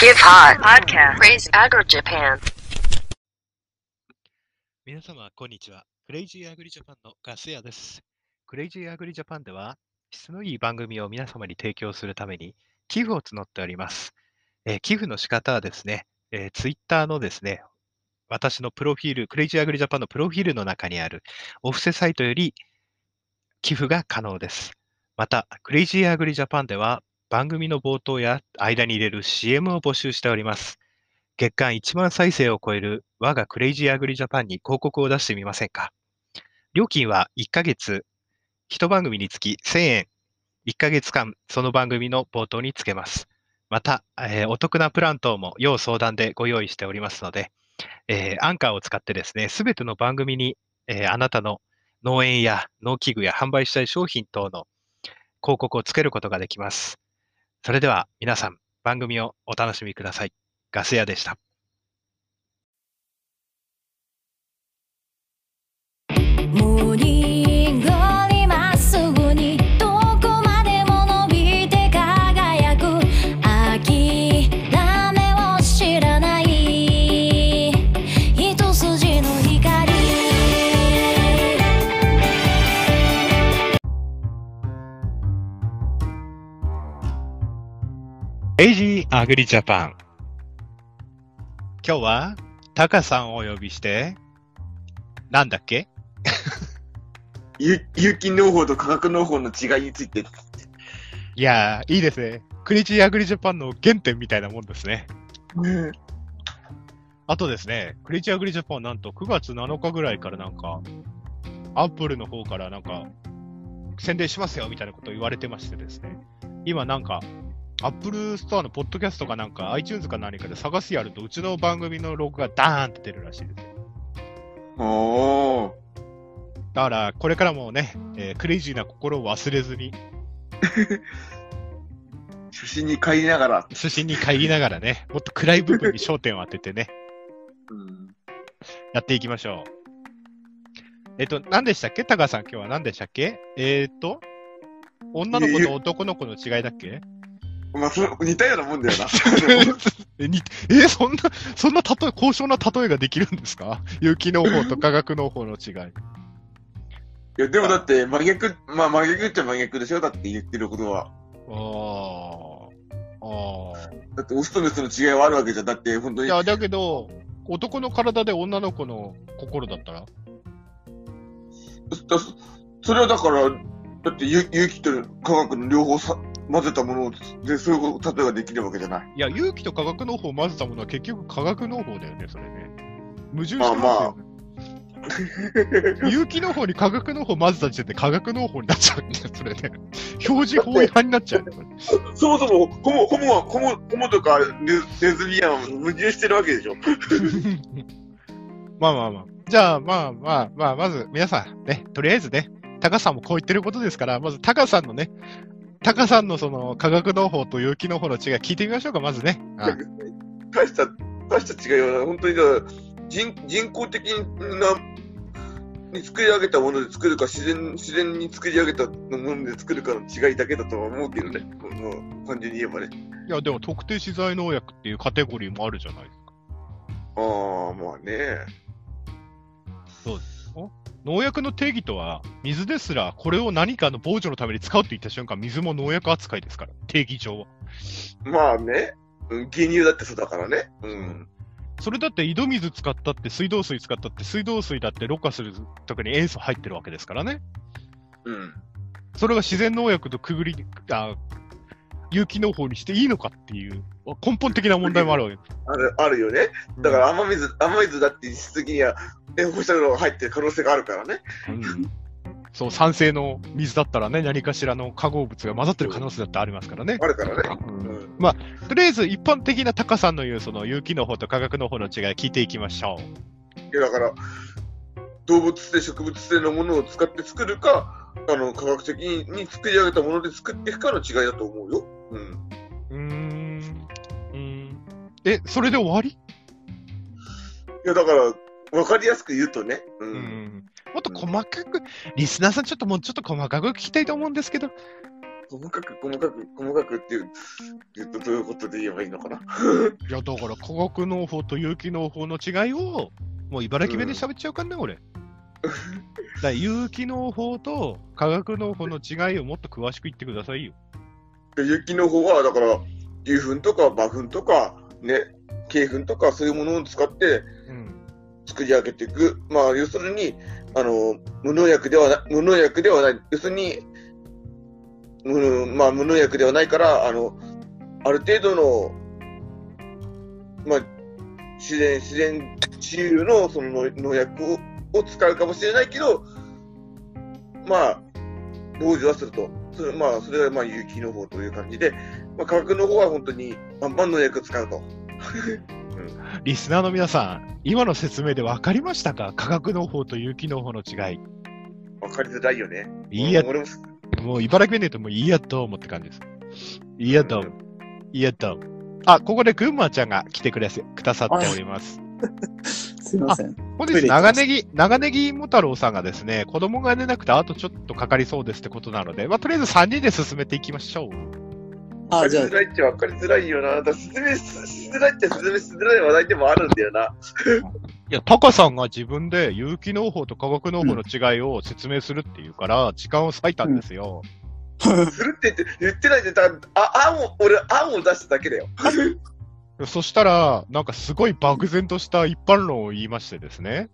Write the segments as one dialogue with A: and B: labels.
A: Give Hot Podcast Crazy Agri Japan
B: 皆様、こんにちは。クレイジーアグリジャパンのガス屋です。クレイジーアグリジャパンでは、質のいい番組を皆様に提供するために、寄付を募っております。えー寄付の仕方はですね、えー、ツイッターのですね、私のプロフィール、クレイジーアグリジャパンのプロフィールの中にあるお布施サイトより寄付が可能です。また、クレイジーアグリジャパンでは、番組の冒頭や間に入れる CM を募集しております。月間1万再生を超える我がクレイジーアグリジャパンに広告を出してみませんか？料金は1ヶ月、1番組につき1000円、1ヶ月間その番組の冒頭につけます。また、えーお得なプラン等も要相談でご用意しておりますので、えーアンカーを使ってですね、すべての番組に、えーあなたの農園や農機具や販売したい商品等の広告をつけることができます。それでは皆さん、番組をお楽しみください。ガス屋でした。
C: ク
B: レイジーアグリジャパン。今日は、タカさんをお呼びして、なんだっけ？
D: 有有機農法と化学農法の違いについて。
B: いやー、いいですね。クレイジーアグリジャパンの原点みたいなもんですね。あとですね、クレイジーアグリジャパンはなんと9月7日ぐらいからなんか、アップルの方からなんか、宣伝しますよみたいなことを言われてましてですね。今なんか、アップルストアのポッドキャストかなんか、iTunes か何かで探すやると、うちの番組のロゴがダーンって出るらしいですよ。
D: おー。
B: だから、これからもね、えークレイジーな心を忘れずに、
D: 初心に帰りながら。
B: 初心に帰りながらね、もっと暗い部分に焦点を当ててね、
D: うん、
B: やっていきましょう。えっと、何でしたっけ？タカさん今日は何でしたっけ？えーっと、女の子と男の子の違いだっけ？
D: まあ、それ似たようなもんだよな。
B: え、にえそんな、そんな例え、高尚な例えができるんですか？有機農法と化学農法の違い。
D: いや、でもだって、真逆、まあ真逆っちゃ真逆でしょ？だって言ってることは。
B: ああ。ああ。
D: だって、オスとメスの違いはあるわけじゃん。だって、本当に。
B: いや、だけど、男の体で女の子の心だったら？
D: それはだから、だって有、有機と化学の両方さ混ぜたもので、そういうこと例えができるわけじゃない。
B: いや、有機と化学農法を混ぜたものは結局化学農法だよね、それね。矛盾してますよね。有機農法に化学農法混ぜた時点で化学農法になっちゃうんだよ、それね。表示法違反になっちゃうよ、これ
D: そもそも、ホモ、ホモは、ホモ、ホモとかネネズミアンは矛盾してるわけでしょ。
B: まあまあまあ。じゃあ、まあまあまあ、まず皆さんね、とりあえずね、タカさんもこう言ってることですから、まずタカさんのね、タカさんのその化学農法と有機農法の違い聞いてみましょうか、まずね。あ
D: 大した、大した違いは、本当にだから人人工的な、に作り上げたもので作るか、自然、自然に作り上げたもので作るかの違いだけだとは思うけどね。もう、単純に言えばね。
B: いや、でも特定資材農薬っていうカテゴリーもあるじゃないですか。
D: ああ、まあね。
B: 農薬の定義とは、水ですらこれを何かの防除のために使うといった瞬間、水も農薬扱いですから、定義上は。
D: まあね。うん牛乳だってそうだからね。うん。
B: それだって井戸水使ったって、水道水使ったって、水道水だってろ過する時に塩素入ってるわけですからね。
D: うん。
B: それが自然農薬とくぐり、あ有機農法にしていいのかっていう根本的な問題もあるわけです。
D: ある、あるよね。だから雨水、雨水だって実質的には、え、放射能が入ってる可能性があるからね。
B: うんそう、酸性の水だったらね、何かしらの化合物が混ざってる可能性だってありますからね。
D: あるからね。
B: う
D: うんん。
B: とりあえず一般的なタカさんの言うその有機農法と化学農法の違い聞いていきましょう。
D: いやだから、動物性、植物性のものを使って作るか、あの、科学的に作り上げたもので作っていくかの違いだと思うよ。うん。
B: うーん。うーん。え、それで終わり？
D: いや、だから、わかりやすく言うとね。う。
B: うんん。もっと細かく、リスナーさんちょっともうちょっと細かく聞きたいと思うんですけど、
D: 細かく、細かく、細かくっていう、言うとどういうことで言えばいいのかな？
B: いや、だから化学農法と有機農法の違いを、もう茨城弁で喋っちゃうかんね、俺。だから有機農法と化学農法の違いをもっと詳しく言ってくださいよ。
D: で雪の方は、だから、牛糞とか馬糞とか、ね、鶏糞とかそういうものを使って
B: うん。
D: 作り上げていく。まあ、要するに、あの、無農薬ではな、無農薬ではない。要するに、無まあ、無農薬ではないから、あの、ある程度の、まあ、自然、自然治癒のその農農薬をを使うかもしれないけど、まあ、防除はすると。それまあ、それがまあ、有機の方という感じで、まあ、科学の方は本当にバンバン農薬を使うと。
B: リスナーの皆さん、今の説明で分かりましたか？化学農法と有機農法の違い。
D: わかりづらいよね。
B: いいや、
D: 俺も、
B: もう茨城弁で言うともういいやと思って感じです。いいやと、いいやと。あ、ここで群馬ちゃんが来てくれせくださっております。
E: すいません。
B: 本日、長ネギ、長ネギも太郎さんがですね、子供が寝なくてあとちょっとかかりそうですってことなので、まあ、とりあえず3人で進めていきましょう。
E: あ、じゃあ
D: わかりづ、らいっちゃわかりづらいよな。だから説明ししづらいっちゃ説明しづらい話題でもあるんだよな。
B: いや、タカさんが自分で有機農法と化学農法の違いを説明するっていうから、時間を割いたんですよ。
D: するって言って、言ってないで、だあ、案を、俺、案を出しただけだよ。
B: そしたら、なんかすごい漠然とした一般論を言いましてですね、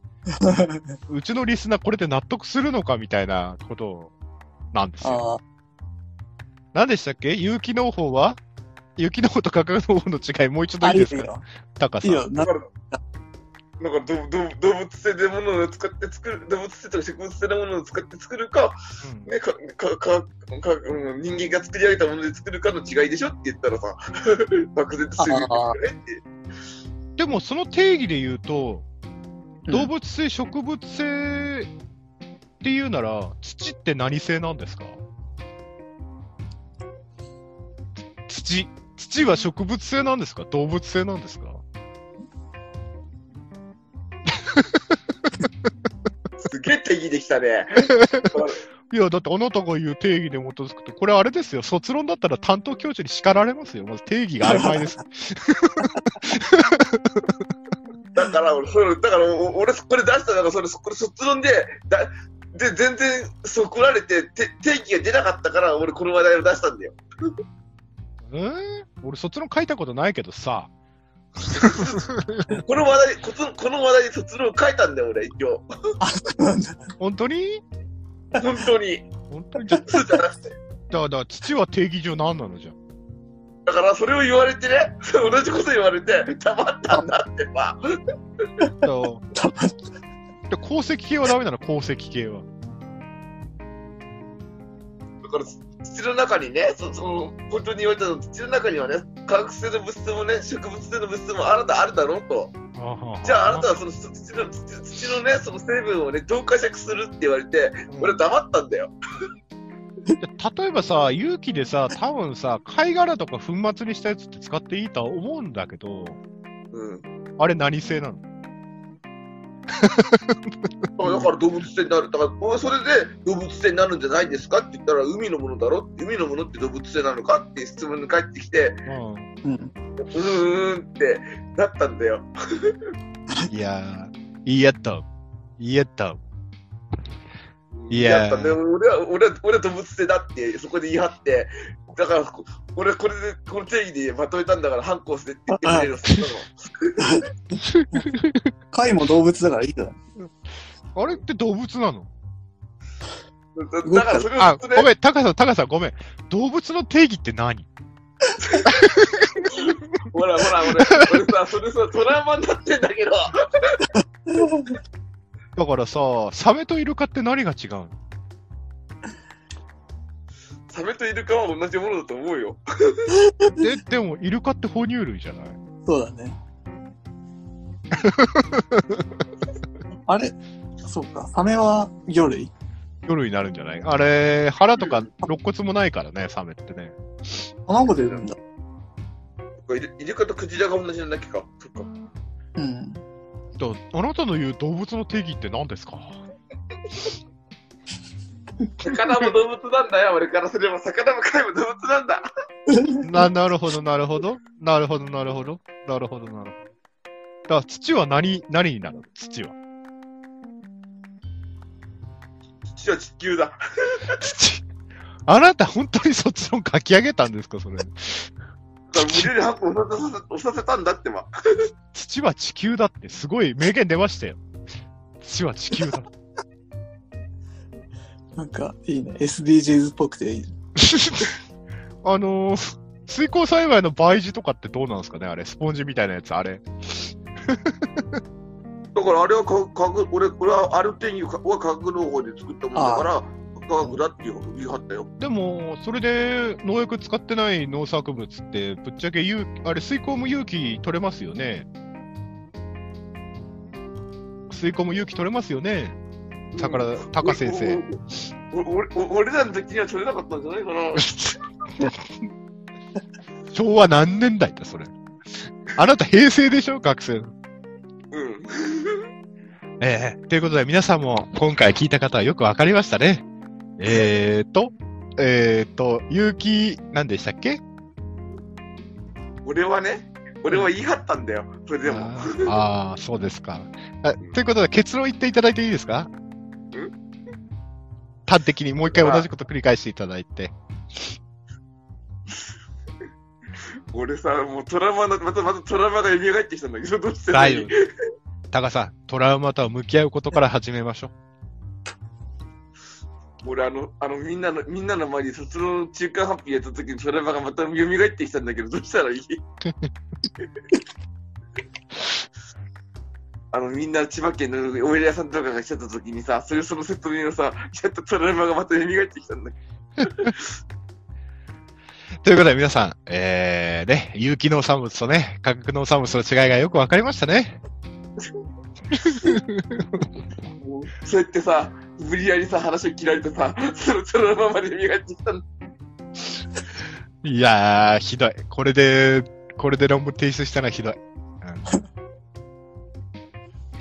B: うちのリスナーこれで納得するのかみたいなことなんですよ。
E: あ
B: 何でしたっけ？有機農法は？有機農法と化学農法の違いもう一度
E: あ、
B: いいですか？
E: いいよ。
B: タカさん。
E: いいよ。な
D: だから、なんか動動動物性でものを使って作る、動物性とか植物性のものを使って作るか、
B: うん。
D: ね、か、か、か、かうん人間が作り上げたもので作るかの違いでしょって言ったらさ、漠然とする。
B: でもその定義で言うと、
E: うん。
B: 動物性、植物性っていうなら、土って何性なんですか？土。土は植物性なんですか？動物性なんですか？
D: すげえ定義できたね。
B: いや、だってあなたが言う定義で基づくと、これあれですよ、卒論だったら担当教授に叱られますよ。まず定義が曖昧です。
D: だから俺、それだからお俺、これ出したのが、それ、これ卒論で、だで全然そこられてて、定義が出なかったから、俺、この話題を出したんだよ。
B: えー、俺卒論書いたことないけどさ。
D: この話題、こつこの話題で卒論書いたんだよ、俺、一応。
E: なんだ。
B: 本当に？
D: 本当に。
B: 本当に？じゃ
D: そうじゃなくて。
B: だから、土は定義上何なのじゃ？ん。
D: だから、それを言われてね、同じこと言われて、黙ったんだってば。
B: そうで鉱石系はダメなの、鉱石系は。
D: だから、土の中にね、そその、本当に言われたの、土の中にはね、化学性の物質もね、植物性の物質もあなたあるだろうと。じゃあ、あなたはその土の土土のね、その成分をね、どう解釈するって言われて、俺黙ったんだよ。
B: で例えばさ、有機でさ、多分さ、貝殻とか粉末にしたやつって使っていいとは思うんだけど、
D: うん。
B: あれ何性なの？
D: だから動物性になる。だから、俺それで動物性になるんじゃないですか？って言ったら、海のものだろ？海のものって動物性なのか？っていう質問に返ってきて、
B: うん。
E: う
D: ーんってなったんだよ。
B: いやー、いいやった。いいやった。いやー
D: やった俺は、俺は、俺は動物性だって、そこで言い張って、だから、こ俺これで、この定義でまとめたんだから、反抗してって言ってくれる
E: 貝も動物だからいいから。
B: あれって動物なの？
D: の。だから、それを
B: あ、ごめん、高さん、高さん、ごめん。動物の定義って何？
D: ほらほら、俺、俺さ、それさ、トラウマになってんだけど、
B: だからさ、サメとイルカって何が違うの？
D: サメとイルカは同じものだと思うよ。
B: で、でも、イルカって哺乳類じゃない？
E: そうだね。あれ？そうか。サメは魚類？
B: 魚類になるんじゃない？あれ、腹とか肋骨もないからね、サメってね。
E: 卵で産るんだ。
D: イルイルカとクジラが同じなんだっけか。そっか。
E: うん。
B: だあなたの言う動物の定義って何ですか？
D: 魚も動物なんだよ、俺からすれば。魚も貝も動物なんだ。
B: な、なるほど、なるほど。なるほど、なるほど。なるほど、なるほど。だから土は何、何になるの？土は。
D: 土は地球だ。
B: 土。あなた本当に卒論書き上げたんですか？それ。
D: 無理やりハンコ押させ押させたんだってば。
B: 土は地球だってすごい名言出ましたよ。土は地球だ。
E: なんか、いいね。SDGs っぽくていい。
B: あのー、水耕栽培の培地とかってどうなんですかね？あれ、スポンジみたいなやつ、あれ。
D: だからあれはか科学、俺、俺はある点は科学農法で作ったものだから、科学だって言い張ったよ。
B: でも、それで農薬使ってない農作物って、ぶっちゃけ有あれ、水耕も有機取れますよね。水耕も有機取れますよね。宝、タカ先生。
D: 俺お俺らの時には取れなかったんじゃないかな。
B: 昭和何年代だ、それ。あなた平成でしょ学生の。
D: うん。
B: ええということで、皆さんも今回聞いた方はよくわかりましたね。えーと、えーと、有機、何でしたっけ？
D: 俺はね、俺は言い張ったんだよ。それでも。
B: あーあー、そうですか。あということで、結論言っていただいていいですか？端的にもう一回同じこと繰り返していただいて。
D: 俺さ、もうトラウマの、またまたトラウマが蘇ってきたんだけど、どうして
B: 大丈夫。タカさん、トラウマとは向き合うことから始めましょう。
D: 俺あの、あの、みんなの、みんなの前に卒論中間発表やった時にトラウマがまた蘇ってきたんだけど、どうしたらいい？あの、みんな千葉県のお偉屋さんとかが来ちゃった時にさ、それその説明をさ、ちゃんとトラウマがまた蘇ってきたんだ
B: ということで皆さん、えー、ね、有機農産物とね、化学農産物の違いがよくわかりましたね。
D: そうやってさ、無理やりさ、話を切られてさ、そのトラウマまで蘇ってきたんだ。
B: いやー、ひどい。これで、これで論文提出したのはひどい。うん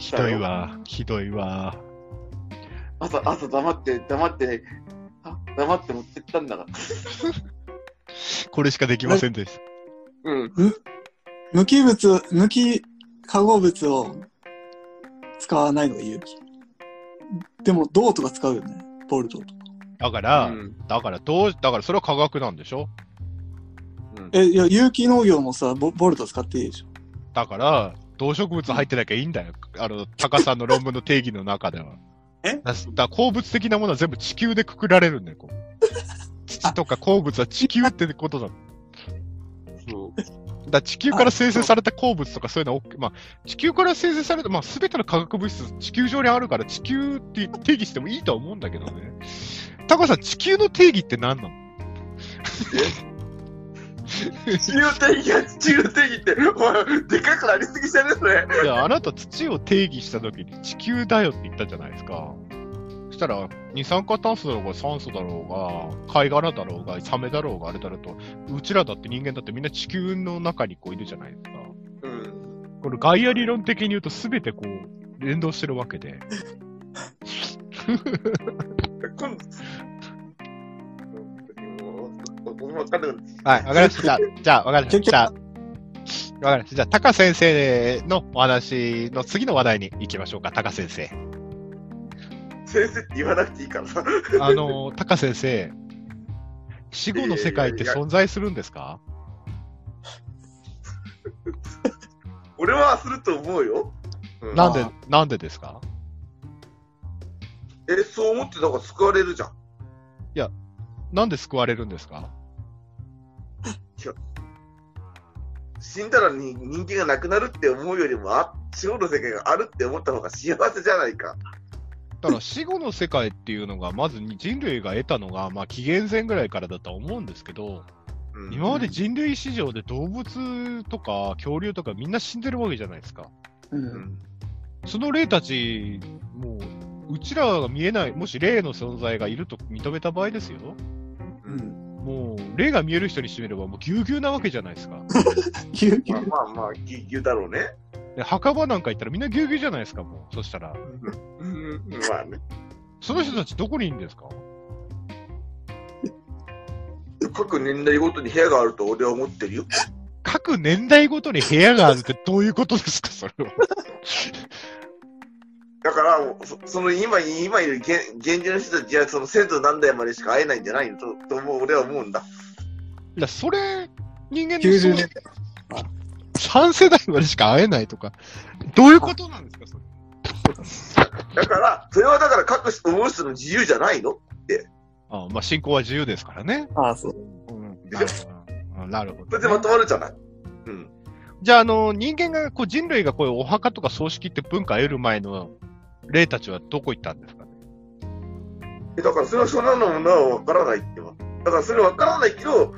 B: ひどいわ、ひどいわ。
D: 朝、朝黙って、黙って、あ黙って持ってったんだから。
B: これしかできませんでした。
D: うん。
E: 無機物、無機化合物を使わないのが有機。でも、銅とか使うよね。ボルトとか。
B: だから、
D: うん
B: だから、どう、だからそれは科学なんでしょ？
E: え、いや、有機農業もさ、ボボルト使っていいでしょ？
B: だから、動植物入ってなきゃいいんだよ。あの、タカさんの論文の定義の中では。
E: え？
B: だ鉱物的なものは全部地球でくくられるんだよ、こう。土とか鉱物は地球ってことだ。
D: そう。
B: だ地球から生成された鉱物とかそういうのは OK、まあ、地球から生成された、まあ、すべての化学物質、地球上にあるから地球って定義してもいいとは思うんだけどね。タカさん、地球の定義って何なの？
D: 地球定義は地球定義って、でかくなりすぎじゃねそれ。
B: いや、あなた土を定義したときに地球だよって言ったじゃないですか。そしたら、二酸化炭素だろうが酸素だろうが、貝殻だろうが、サメだろうがあれだろうと、うちらだって人間だってみんな地球の中にこういるじゃないですか。
D: うん。
B: これガイア理論的に言うと全てこう、連動してるわけで。
D: 今度、もう、わかんなくなっ
B: はい、わかりました。じゃあ、わかりました。じゃあ、わかりました。じゃあ、タカ先生のお話の次の話題に行きましょうか、タカ先生。
D: 先生って言わなくていいからさ。
B: あの、タカ先生、死後の世界って存在するんですか？
D: 俺はすると思うよ。うん
B: なんで
E: あ、
B: なんでですか？
D: え、そう思ってたから救われるじゃん。
B: なんで救われるんですか？
D: 死んだらに人間がなくなるって思うよりも、あ、死後の世界があるって思った方が幸せじゃないか。
B: だから死後の世界っていうのが、まず人類が得たのが、まあ紀元前ぐらいからだとは思うんですけど、
D: うん、
B: 今まで人類史上で動物とか恐竜とかみんな死んでるわけじゃないですか。
E: う。
D: うんん。
B: その霊たち、もう、うちらが見えない、もし霊の存在がいると認めた場合ですよ。
E: うん、
B: もう、霊が見える人にしてみれば、もうぎゅうぎゅうなわけじゃないですか。
E: ぎゅ
D: うぎゅう。まあまあ、ぎゅうぎゅうだろうね。
B: で、墓場なんか行ったらみんなぎゅうぎゅうじゃないですか、もう。そしたら。
D: うん、まあね。
B: その人たちどこにいるんですか？
D: 各年代ごとに部屋があると俺は思ってるよ。
B: 各年代ごとに部屋があるってどういうことですか、それは。
D: だから、そその今、今いる現現状の人たちは、その先祖何代までしか会えないんじゃないのと、と思う俺は思うんだ。
B: いや、それ、人間の
E: 90年代。
B: 3世代までしか会えないとか、どういうことなんですか、それ。
D: だから、それはだから各人思う人の自由じゃないの？
B: あまあ、信仰は自由ですからね。
E: ああ、そう。
B: うん、なるほど。うんなるほど、
D: それでまとまるじゃない？うん。
B: じゃあ、あの、人間が、こう、人類がこういうお墓とか葬式って文化を得る前の霊たちはどこ行ったんですか？ね
D: えだから、それはそんなのものは分からないってば。だから、それは分からないけど、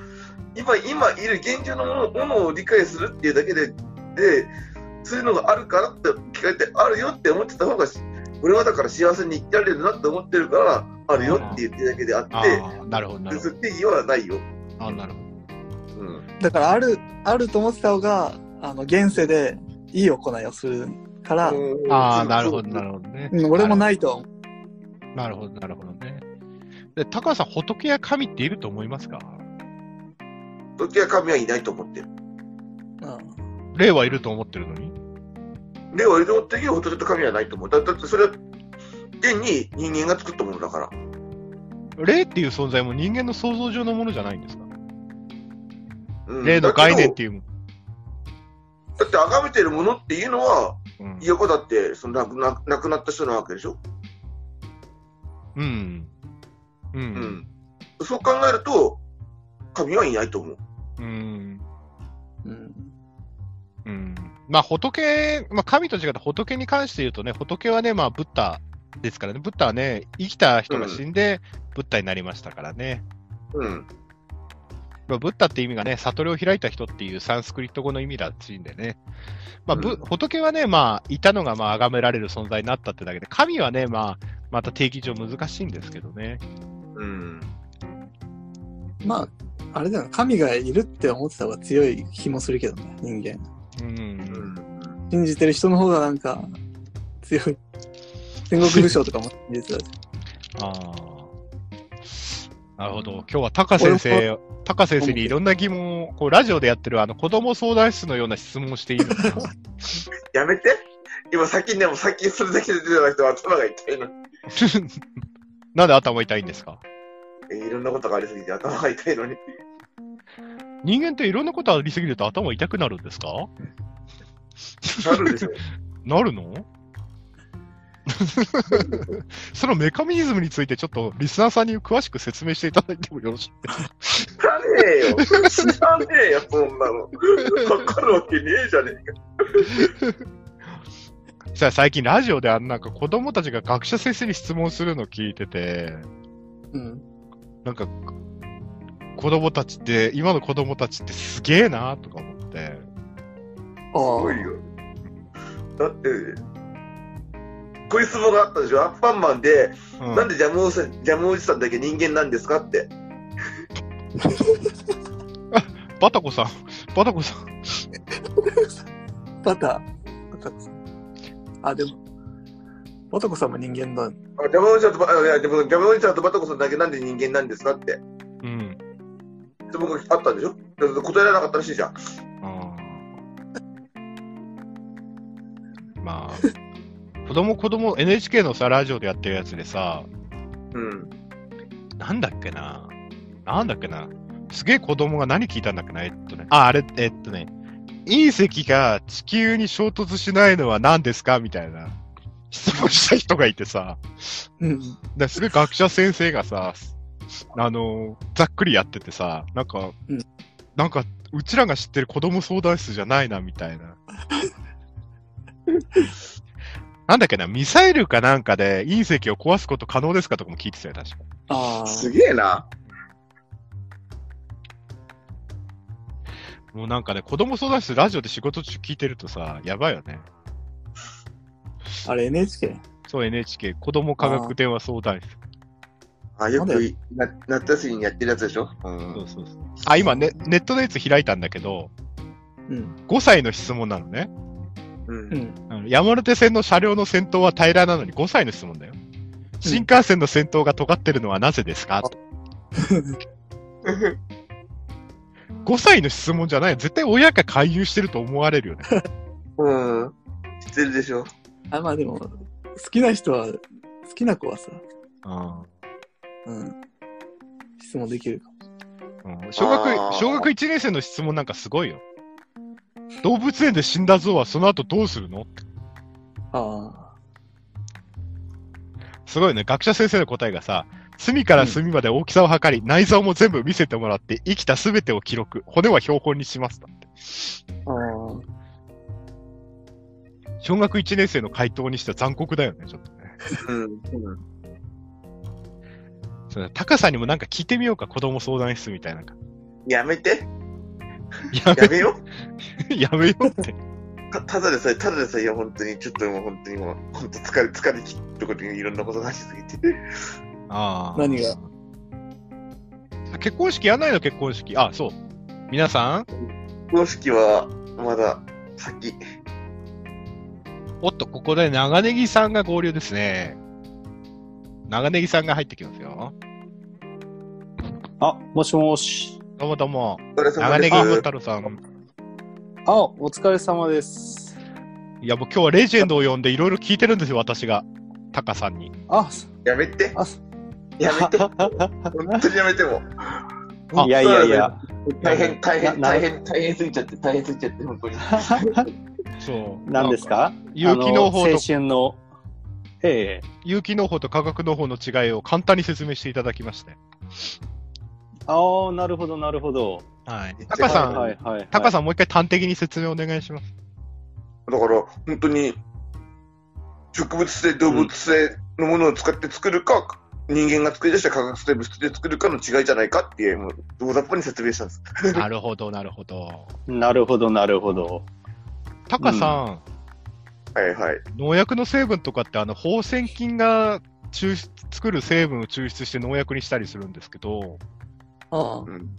D: 今、今いる現状のものものを理解するっていうだけで、で、そういうのがあるからって聞かれて、あるよって思ってた方がし、俺はだから幸せに生きられるなって思ってるから、あるよって言ってるだけであって、
B: ああ、なるほど、なるほ
D: そういう定義はないよ。
B: ど。あなるほ
D: うん。
E: だから、ある、あると思ってた方が、あの、現世でいい行いをするから、
B: ど。ああ、なるほど、
D: ど。
B: なるほどね。
E: うん俺もないとは思う。
B: なるほど、なるほどね。で、高橋さん、仏や神っていると思いますか？
D: 時は神はいないと思ってる。
E: うん
B: 霊はいると思ってるのに？
D: では、いるっていう仏と神はないと思う。だだってそれは、現に人間が作ったものだから。
B: 霊っていう存在も人間の想像上のものじゃないんですか？
D: うん
B: 霊の概念っ
D: だ
B: ていうも
D: けどだって、崇めてるものっていうのは、
B: うん
D: いやばだって、その亡くな亡くなった人なわけでしょ？
B: うん。う。
D: うんん。そう考えると、神はいないと思う。
B: うん。
E: うん。
B: うん。まあ、仏、まあ、神と違って仏に関して言うとね、仏はね、まあ、ブッダですからね、ブッダはね、生きた人が死んで、ブッダになりましたからね。
D: うん。
B: まあ、ブッダって意味がね、悟りを開いた人っていうサンスクリット語の意味らしいんでね。まあ、ぶ
D: うん
B: 仏はね、まあ、いたのが、まあ、崇められる存在になったってだけで、神はね、まあ、また定義上難しいんですけどね。
D: うん。
E: まあ、あれだよな、神がいるって思ってた方が強い気もするけどね、人間。
B: う。
D: うんん。
E: 信じてる人の方がなんか、強い。戦国武将とかも信じてたし。
B: ああ。なるほど。今日はタカ先生、タカ先生にいろんな疑問を、こう、ラジオでやってるあの子供相談室のような質問をしていいのかな
D: やめて。今、さっきね、もうさっきそれだけで出てた人は頭が痛いの。
B: なんで頭痛いんですか？
D: えいろんなことがありすぎて頭が痛いのに。
B: 人間っていろんなことありすぎると頭痛くなるんですか？
D: なるでしょ。
B: なるの？そのメカニズムについてちょっとリスナーさんに詳しく説明していただいてもよろしいですか？
D: 知らねえよ。知らねえよ、そんなの。わかるわけねえじゃねえか。
B: さあ最近ラジオであのなんか子供たちが学者先生に質問するの聞いてて、
E: うん。
B: なんか子供たちって、今の子供たちってすげえなとか思って、
E: あ
D: すごいよ。だって、こういう質問があったでしょ？アンパンマンで、
B: うん
D: なんでジャムおじさん、ジャムおじさんだけ人間なんですかって。
B: バタコさん、バタコさん、
E: あ。バタ、バタコさん。あ、でも、バタコさんも人間だ。
D: あジャムおじさんとバ、あいやでもジャムおじさんとバタコさんだけなんで人間なんですかって。
B: うん。
D: 質問があったんでしょ？答えられなかったらしいじゃん。
B: まあ、子 供子供 NHK のさ、ラジオでやってるやつでさ、
D: うん。
B: なんだっけな？なんだっけな？すげえ子供が何聞いたんだっけな？えっとね。あ、あれ、えっとね。隕石が地球に衝突しないのは何ですか？みたいな質問した人がいてさ、
E: うん。
B: ですごい学者先生がさ、あの、ざっくりやっててさ、なんか、
E: うん
B: なんか、うちらが知ってる子供相談室じゃないな、みたいな。なんだっけな、ミサイルかなんかで隕石を壊すこと可能ですかとかも聞いてたよ、確か。
E: ああ。
D: すげえな。
B: もうなんかね、子供相談室ラジオで仕事中聞いてるとさ、やばいよね。
E: あれ NHK?
B: そう NHK、子供科学電話相談室。
D: あ、よくな夏休みにやってるやつでしょ？うん
B: そうそうそう。あ、今ね、ネットのやつ開いたんだけど、
E: うん。
B: 5歳の質問なのね。
D: うん
E: うん。
B: 山手線の車両の先頭は平らなのに5歳の質問だよ。新幹線の先頭が尖ってるのはなぜですか、5 歳の質問じゃない。絶対親が介入してると思われるよね。
D: うん。知ってるでしょ。
E: あ、まあでも、好きな人は、好きな子はさ、
B: うん
E: うん。質問できるかも。
B: うん小学小学1年生の質問なんかすごいよ。動物園で死んだ象はその後どうするの？
E: あ
B: すごいね。学者先生の答えがさ、隅から隅まで大きさを測り、内臓も全部見せてもらって、生きたすべてを記録。骨は標本にします。だって
E: あ。あ
B: 小学1年生の回答にしては残酷だよね、ちょっとね。
D: うん。うん
B: その高さんにもなんか聞いてみようか、子供相談室みたいな。
D: やめて。
B: や
D: やめよう。
B: め、やめようって。
D: たただでさえ、ただでさえ、いや、本当に、ちょっともう本当にもう、本当疲れ、疲れ切ったことにいろんなことがしすぎて。
B: ああ。
E: 何が？
B: 結婚式やんないの結婚式。あ、そう。皆さん？
D: 公式は、まだ、先。
B: おっと、ここで長ネギさんが合流ですね。長ネギさんが入ってきますよ。
F: あ、もしもし。
B: どうもどうも。長ネギ太郎さん。
F: あ、お疲れ様です。
B: いや、もう今日はレジェンドを呼んでいろいろ聞いてるんですよ、私が。タカさんに。
F: あ、
D: やめて。
F: あ、
D: やめて。本当にやめても。
B: あ
F: いやいやいや。
D: 大変、大変、
F: な
D: 大変、大変すぎちゃって、大変すぎちゃって、本当に。
B: そう。
F: 何ですか？
B: 有機農法と
F: あの青春の、ええ
B: 有機農法と化学農法の違いを簡単に説明していただきまして。
F: ああ、なるほど、なるほど。
B: はい。タカさん、
F: はいはいはい。
B: タカさんもう一回端的に説明お願いします。
D: だから、本当に、植物性、動物性のものを使って作るか、人間が作り出した化学性物質で作るかの違いじゃないかっていう、もう、大雑把に説明したんです。
B: なるほど、なるほど。
F: なるほど、なるほど。
B: タカさん、
D: はいはい。
B: 農薬の成分とかって、あの、放線菌が抽出作る成分を抽出して農薬にしたりするんですけど、
E: あ。
D: うん。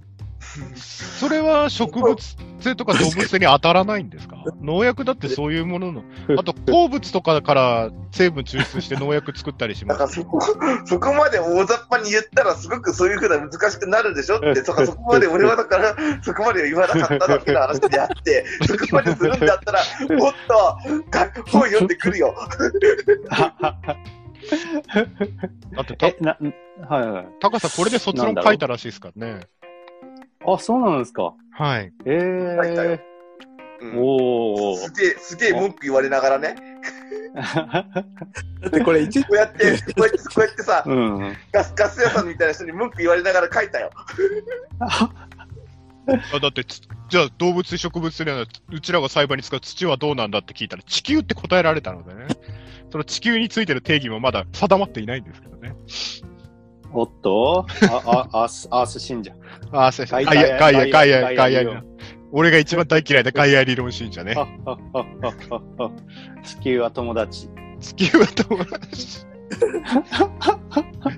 B: それは植物性とか動物性に当たらないんですか？農薬だってそういうものの、あと鉱物とかから成分抽出して農薬作ったりします。
D: だからそこ、そこまで大雑把に言ったら、すごくそういうふうな難しくなるでしょ？って、そこそこまで俺はだから、そこまで言わなかっただけの話であって、そこまでするんだったら、もっと、が本読んでくるよ。
B: だってた
F: え、な、はいはい。
B: タカさんこれで卒論書いたらしいですからね。
F: あ、そうなんですか。
B: はい。
F: え
D: 書いたよ
F: え
D: うん
F: おー。
D: すげえ、すげえ文句言われながらね。
E: だってこれ一、
D: こうやって、こうやって、こうやってさ、
F: うん。
D: ガス、ガス屋さんみたいな人に文句言われながら書いたよ。
B: あだってつ、じゃあ動物性植物性なら、うちらが栽培に使う土はどうなんだって聞いたら、地球って答えられたのでね。その地球についてる定義もまだ定まっていないんですけどね。
F: おっと？あ、あ、アース、アース信者。ア
B: ア、ガイア、ガイア、
F: ガイア
B: ガイア
F: ガイア。
B: 俺が一番大嫌いなガイア理論信者ね
F: 地球は友達。
B: 地球は友達。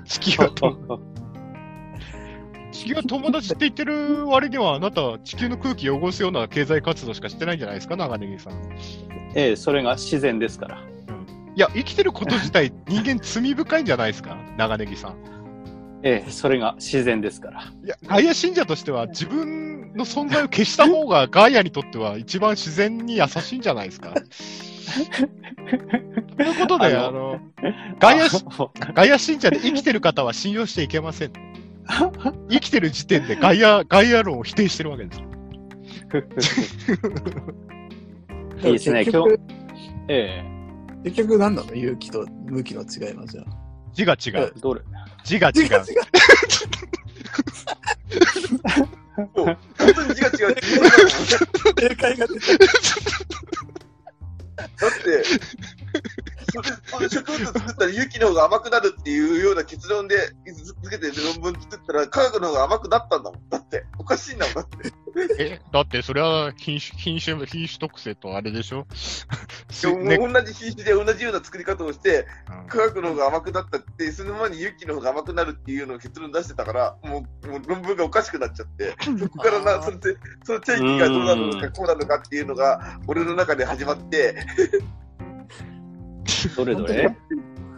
B: 地球は友達。地球は友達って言ってる割には、あなたは地球の空気を汚すような経済活動しかしてないんじゃないですか、長ネギさん。
F: ええ、それが自然ですから。
B: いや、生きてること自体、人間罪深いんじゃないですか、長ネギさん。
F: ええ、それが自然ですから。
B: いや、ガイア信者としては、自分の存在を消した方が、ガイアにとっては一番自然に優しいんじゃないですか。ということで、あ
F: あ
B: の、ガイアガイア信者で生きてる方は信用していけません。生きてる時点でガイア、ガイア論を否定してるわけです。
F: いいですね
E: 結局、
F: え
E: 結局何なの勇気と向きの違いはじゃあ。
B: 字が違う
F: え。。どれ？
B: 字が違う。
E: 違う違う。
D: 本当に字が違う
E: 正解 が出て
D: だって、植物作ったら勇気の方が甘くなるっていうような結論でつけて論文作ったら科学の方が甘くなったんだもん。だって、おかしいんだもん。だって。
B: え、だってそれは品種、品種、品種特性とあれでしょ？ね
D: 同じ品種で同じような作り方をして、
B: うん
D: 科学の方が甘くなったって、その前に勇気の方が甘くなるっていうのを結論出してたから、もうもう論文がおかしくなっちゃって、そこからな、そのてその定義がどうなるのか、
F: うん
D: こうなのかっていうのが、俺の中で始まって、
F: どれどれ？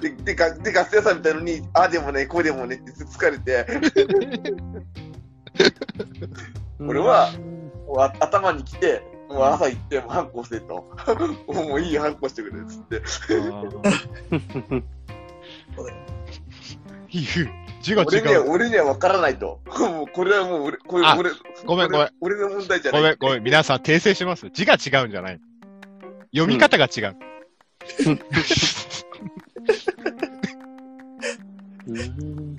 D: で、で、ガでガス屋さんみたいのに、ああでもね、こうでもねって疲れて、俺はもうあ頭に来て、もう朝行って、もう反抗してと。もういい反抗してくれっつって。
B: 字が
D: 俺には、
B: 違う。
D: 俺には分からないと。もうこれはもう俺、これ
B: あ
D: 俺、
B: ごめんごめん。
D: 俺の問題じゃない。
B: ごめん、ごめん。皆さん訂正します。字が違うんじゃない。読み方が違う。
F: う ん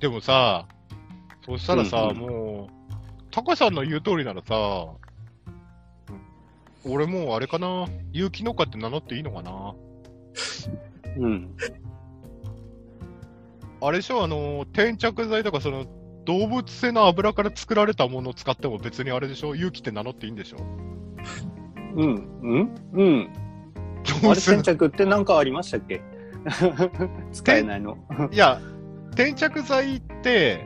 B: でもさ、そしたらさ、
F: うんうん。
B: もう、タカさんの言う通りならさ、俺もうあれかな、有機農家って名乗っていいのかな。
F: うん。
B: あれでしょ、あの、転着剤とかその、動物性の油から作られたものを使っても別にあれでしょ有機って名乗っていいんでしょ
F: うん。うん。うん。あれ、先着って何かありましたっけ？使えないの。
B: いや、転着剤って、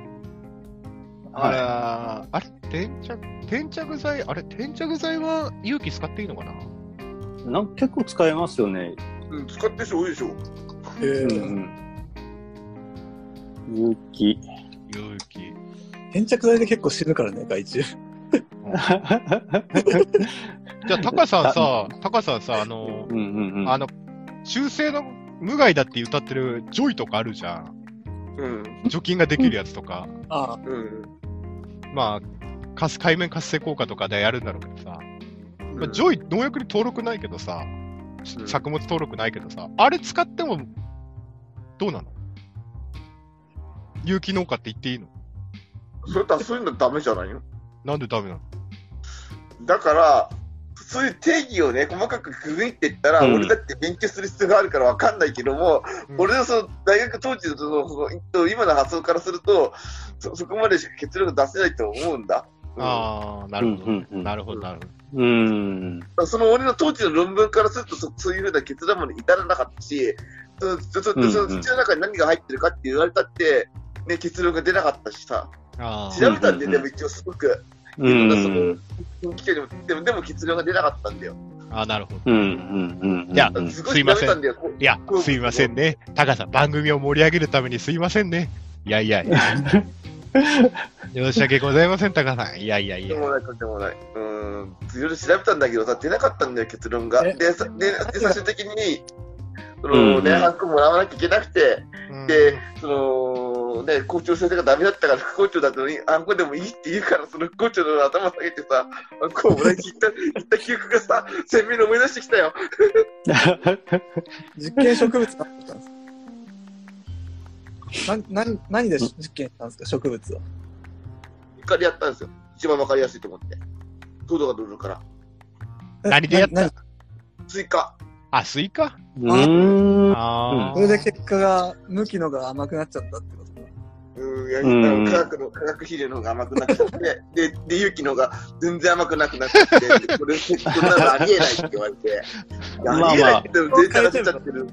B: あれ、
F: は
B: あれ？転着、転着剤、あれ？転着剤は有機使っていいのかな？い
F: なんか結構使えますよね。
D: うん、使ってる人多いでしょ。
E: えー
F: うん。勇気。
B: 有機。
E: 粘着剤で結構死ぬからね、害虫。
B: じゃあ、タカさんさ、タカさんさ、あの
F: う、んうんうん。
B: あの、中性の無害だって歌ってるジョイとかあるじゃん。
D: うん、
B: 除菌ができるやつとか。
E: ああ、
D: うん。
B: まあ、かす界面活性効果とかでやるんだろうけどさ。まあ、ジ
D: ョ
B: イ、農薬に登録ないけどさ、
D: うん
B: 作物登録ないけどさ、あれ使っても、どうなの？有機農家って言っていいの？
D: それそういうのダメじゃないの？
B: なんでダメなの？
D: だから、そういう定義をね、細かく区切っていったら、
F: うん
D: 俺だって勉強する必要があるからわかんないけども、
B: うん
D: 俺のその大学当時のそのその今の発想からすると、そそこまでしか結論が出せないと思うんだ。うん
B: ああ、なるほど。なるほど、なるほど。
F: うん。
D: その俺の当時の論文からするとそ、そういうふうな結論まで至らなかったし、そのそそ
F: うんうん
D: その土の中に何が入ってるかって言われたって、ね、結論が出なかったしさ、
B: ああ
D: 調べたんで、
F: うん
D: でも一応すごく、
F: う
D: いろんなそ
F: ん。
D: の、機械でもでもでも結論が出なかったんだよ。
B: ああ、なるほど。
F: うんうんうん。
B: いや
F: うん
D: すごい調べたん
B: いやすいませんね。タカさん、番組を盛り上げるためにすいませんね。いやいやいや。申し訳ございません、タカさん。いやいやいや。
D: でもない、でもない。うーん、いろいろ調べたんだけどさ、出なかったんだよ、結論が。
E: え？
D: で、さでで最終的に、そのね、ハンコもらわなきゃいけなくて、
B: うん
D: で、その、ね、校長先生がダメだったから副校長だったのに、ハンコでもいいって言うから、その副校長の頭下げてさ、ハンコをもらいに行った、行った記憶がさ、鮮明に思い出してきたよ。
E: 実験植物だったんですか？な、な、何で実験したんですか、植物は。
D: からやったんですよ。一番わかりやすいと思って。糖度が出るから。
E: え
B: 何でやった？
D: スイカ。
B: あ、スイカ？
F: うん。
B: ああ。
E: それで結果が、有機のが甘くなっちゃったってこと？か。
D: うん、いや
F: うん
D: 化学の、化学肥料の方が甘くなっちゃって、で、で、有機の方が全然甘くなくなっちゃって、でこれ、こんなのありえないって言われて、いや
F: まあまあ
D: ありえないって言ってもデータが出ちゃってる。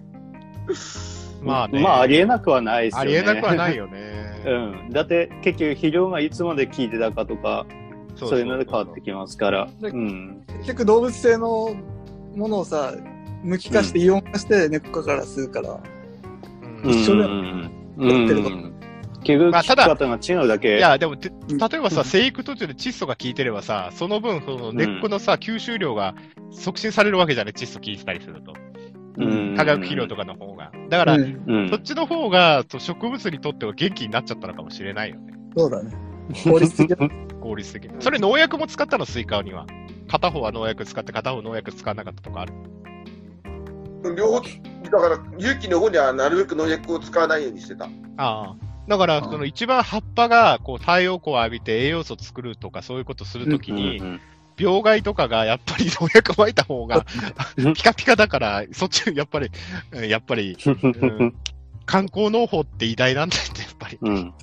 B: まあね。
F: まあ、ありえなくはないですよね。
B: ありえなくはないよね。
F: うん。だって、結局、肥料がいつまで効いてたかとか、そういうので変わってきますから。
E: で
F: うん。
E: 結局動物性のものをさ、無機化してイオン化して根っこから吸うから、
B: うん
E: 一緒だよ
F: うん。うん。結局、
B: まあただ
F: 違うだけ。
B: いや、でも、例えばさ、生育途中で窒素が効いてればさ、その分、その根っこのさ、吸収量が促進されるわけじゃない、窒素効いてたりすると。
F: うん
B: 化学肥料とかの方が。だから、
E: うん
F: うん
B: そっちの方がと植物にとっては元気になっちゃったのかもしれないよね。
E: そうだね。効率的だ
B: 効率的に。それ農薬も使ったの、スイカには。片方は農薬使って、片方農薬使わなかったとかある？
D: 両方、だから、有機の方にはなるべく農薬を使わないようにしてた。
B: ああ。だから、その一番葉っぱがこう太陽光を浴びて栄養素を作るとかそういうことするときに、
F: うん
B: 病害とかがやっぱり農薬撒いた方が
F: うん
B: ピカピカだから、そっち、やっぱり、うんやっぱり、うん観光農法って偉大なんだって、やっぱり。
F: うん。